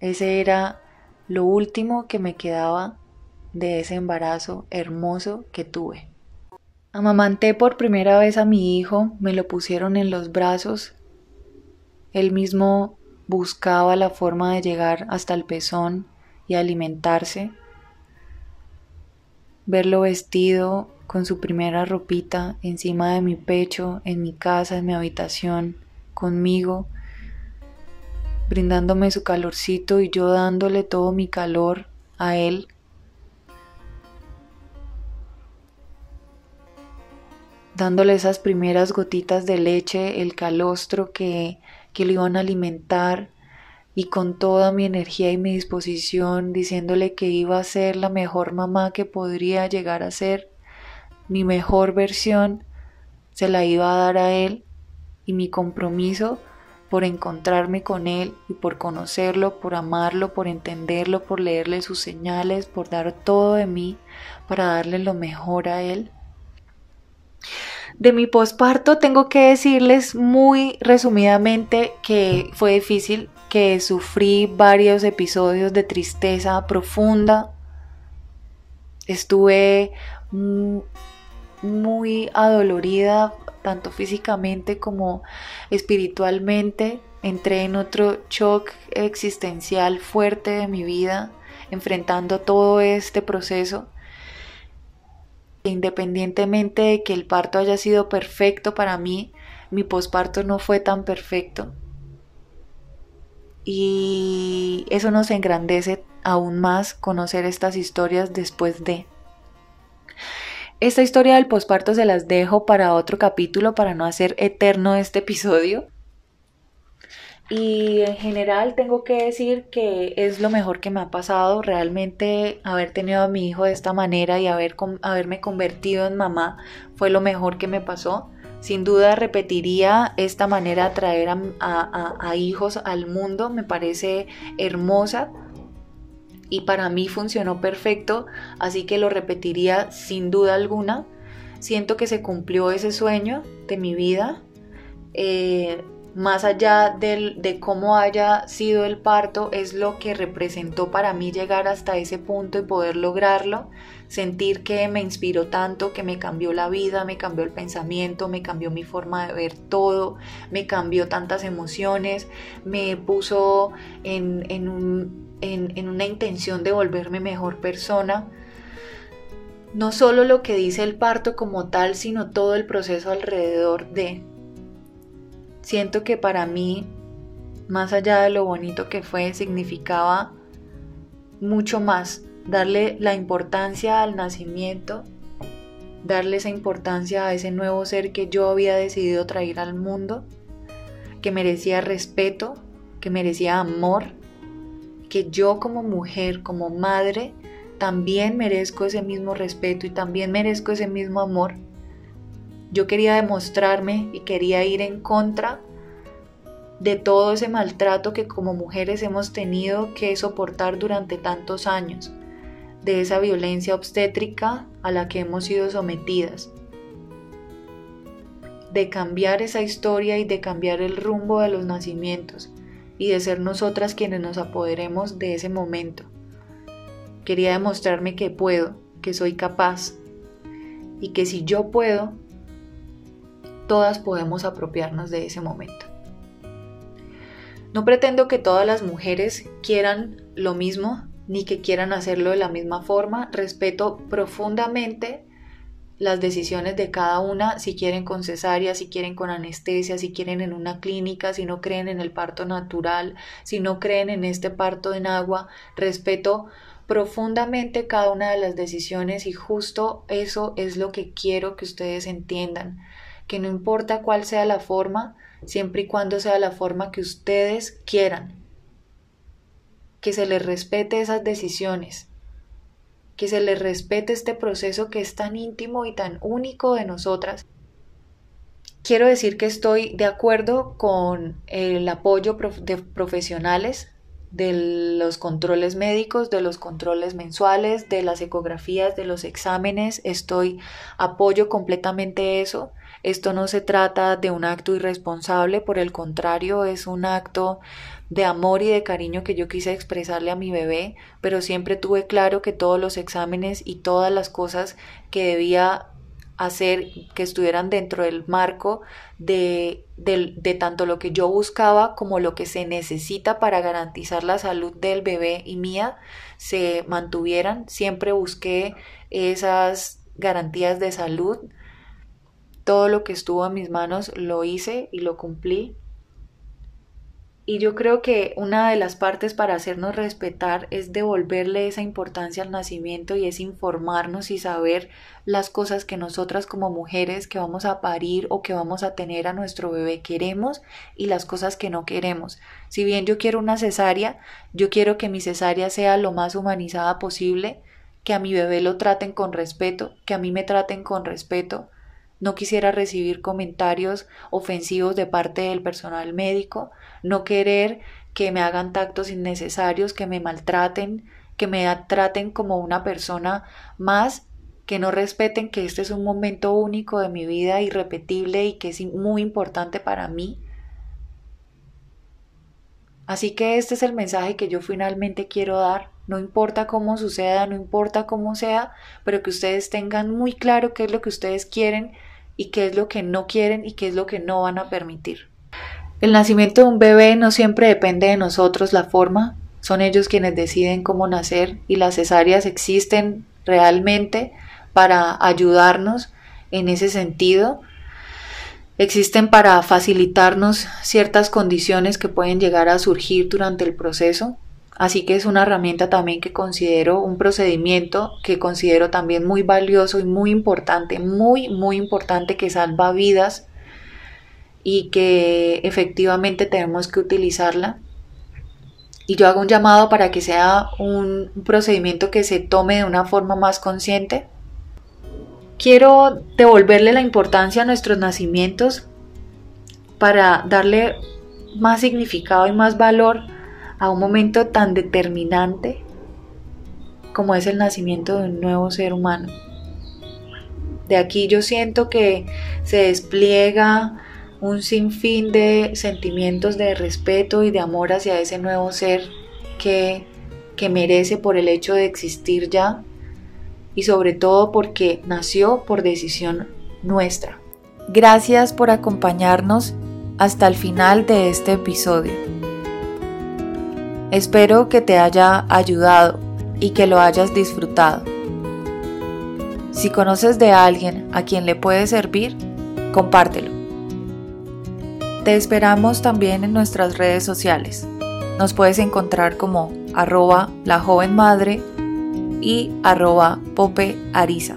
Ese era lo último que me quedaba de ese embarazo hermoso que tuve. Amamanté por primera vez a mi hijo, me lo pusieron en los brazos. Él mismo buscaba la forma de llegar hasta el pezón y alimentarse. Verlo vestido con su primera ropita encima de mi pecho, en mi casa, en mi habitación, conmigo, brindándome su calorcito y yo dándole todo mi calor a él. dándole esas primeras gotitas de leche, el calostro que, que lo iban a alimentar y con toda mi energía y mi disposición diciéndole que iba a ser la mejor mamá que podría llegar a ser mi mejor versión se la iba a dar a él y mi compromiso por encontrarme con él y por conocerlo, por amarlo, por entenderlo, por leerle sus señales, por dar todo de mí para darle lo mejor a él. De mi posparto tengo que decirles muy resumidamente que fue difícil, que sufrí varios episodios de tristeza profunda. Estuve muy adolorida, tanto físicamente como espiritualmente. Entré en otro shock existencial fuerte de mi vida, enfrentando todo este proceso. Independientemente de que el parto haya sido perfecto para mí, mi posparto no fue tan perfecto. Y eso nos engrandece aún más conocer estas historias después de. Esta historia del posparto se las dejo para otro capítulo para no hacer eterno este episodio. Y en general tengo que decir que es lo mejor que me ha pasado realmente haber tenido a mi hijo de esta manera y haber, haberme convertido en mamá fue lo mejor que me pasó. Sin duda repetiría esta manera de traer a hijos al mundo, me parece hermosa y para mí funcionó perfecto, así que lo repetiría sin duda alguna. Siento que se cumplió ese sueño de mi vida. Eh, más allá de cómo haya sido el parto, es lo que representó para mí llegar hasta ese punto y poder lograrlo, sentir que me inspiró tanto, que me cambió la vida, me cambió el pensamiento, me cambió mi forma de ver todo, me cambió tantas emociones, me puso en, en, una intención de volverme mejor persona. No solo lo que dice el parto como tal, sino todo el proceso alrededor de. Siento que para mí, más allá de lo bonito que fue, significaba mucho más darle la importancia al nacimiento, darle esa importancia a ese nuevo ser que yo había decidido traer al mundo, que merecía respeto, que merecía amor, que yo como mujer, como madre, también merezco ese mismo respeto y también merezco ese mismo amor. Yo quería demostrarme y quería ir en contra de todo ese maltrato que como mujeres hemos tenido que soportar durante tantos años, de esa violencia obstétrica a la que hemos sido sometidas, de cambiar esa historia y de cambiar el rumbo de los nacimientos, y de ser nosotras quienes nos apoderemos de ese momento. Quería demostrarme que puedo, que soy capaz y que si yo puedo, todas podemos apropiarnos de ese momento. No pretendo que todas las mujeres quieran lo mismo ni que quieran hacerlo de la misma forma. Respeto profundamente las decisiones de cada una, si quieren con cesárea, si quieren con anestesia, si quieren en una clínica, si no creen en el parto natural, si no creen en este parto en agua. Respeto profundamente cada una de las decisiones y justo eso es lo que quiero que ustedes entiendan, que no importa cuál sea la forma, siempre y cuando sea la forma que ustedes quieran, que se les respete esas decisiones que se le respete este proceso que es tan íntimo y tan único de nosotras. Quiero decir que estoy de acuerdo con el apoyo de profesionales de los controles médicos, de los controles mensuales, de las ecografías, de los exámenes. Estoy apoyo completamente eso. Esto no se trata de un acto irresponsable, por el contrario, es un acto de amor y de cariño que yo quise expresarle a mi bebé, pero siempre tuve claro que todos los exámenes y todas las cosas que debía hacer que estuvieran dentro del marco de, de, tanto lo que yo buscaba como lo que se necesita para garantizar la salud del bebé y mía se mantuvieran. Siempre busqué esas garantías de salud. Todo lo que estuvo en mis manos lo hice y lo cumplí. Y yo creo que una de las partes para hacernos respetar es devolverle esa importancia al nacimiento y es informarnos y saber las cosas que nosotras como mujeres que vamos a parir o que vamos a tener a nuestro bebé queremos y las cosas que no queremos. Si bien yo quiero una cesárea, yo quiero que mi cesárea sea lo más humanizada posible, que a mi bebé lo traten con respeto, que a mí me traten con respeto, no quisiera recibir comentarios ofensivos de parte del personal médico, no querer que me hagan tactos innecesarios, que me maltraten, que me traten como una persona más, que no respeten que este es un momento único de mi vida, irrepetible y que es muy importante para mí. Así que este es el mensaje que yo finalmente quiero dar. No importa cómo suceda, no importa cómo sea, pero que ustedes tengan muy claro qué es lo que ustedes quieren y qué es lo que no quieren y qué es lo que no van a permitir. El nacimiento de un bebé no siempre depende de nosotros la forma, son ellos quienes deciden cómo nacer y las cesáreas existen realmente para ayudarnos en ese sentido. Existen para facilitarnos ciertas condiciones que pueden llegar a surgir durante el proceso. Así que es una herramienta también que considero un procedimiento que considero también muy valioso y muy importante, muy, muy importante que salva vidas y que efectivamente tenemos que utilizarla. Y yo hago un llamado para que sea un, procedimiento que se tome de una forma más consciente. Quiero devolverle la importancia a nuestros nacimientos para darle más significado y más valor a un momento tan determinante como es el nacimiento de un nuevo ser humano. De aquí yo siento que se despliega un sinfín de sentimientos de respeto y de amor hacia ese nuevo ser que, que merece por el hecho de existir ya y sobre todo porque nació por decisión nuestra. Gracias por acompañarnos hasta el final de este episodio. Espero que te haya ayudado y que lo hayas disfrutado. Si conoces de alguien a quien le puede servir, compártelo. Te esperamos también en nuestras redes sociales. Nos puedes encontrar como arroba la joven madre y arroba pope arisa.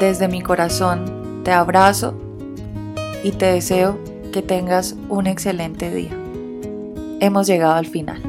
Desde mi corazón te abrazo y te deseo que tengas un excelente día hemos llegado al final.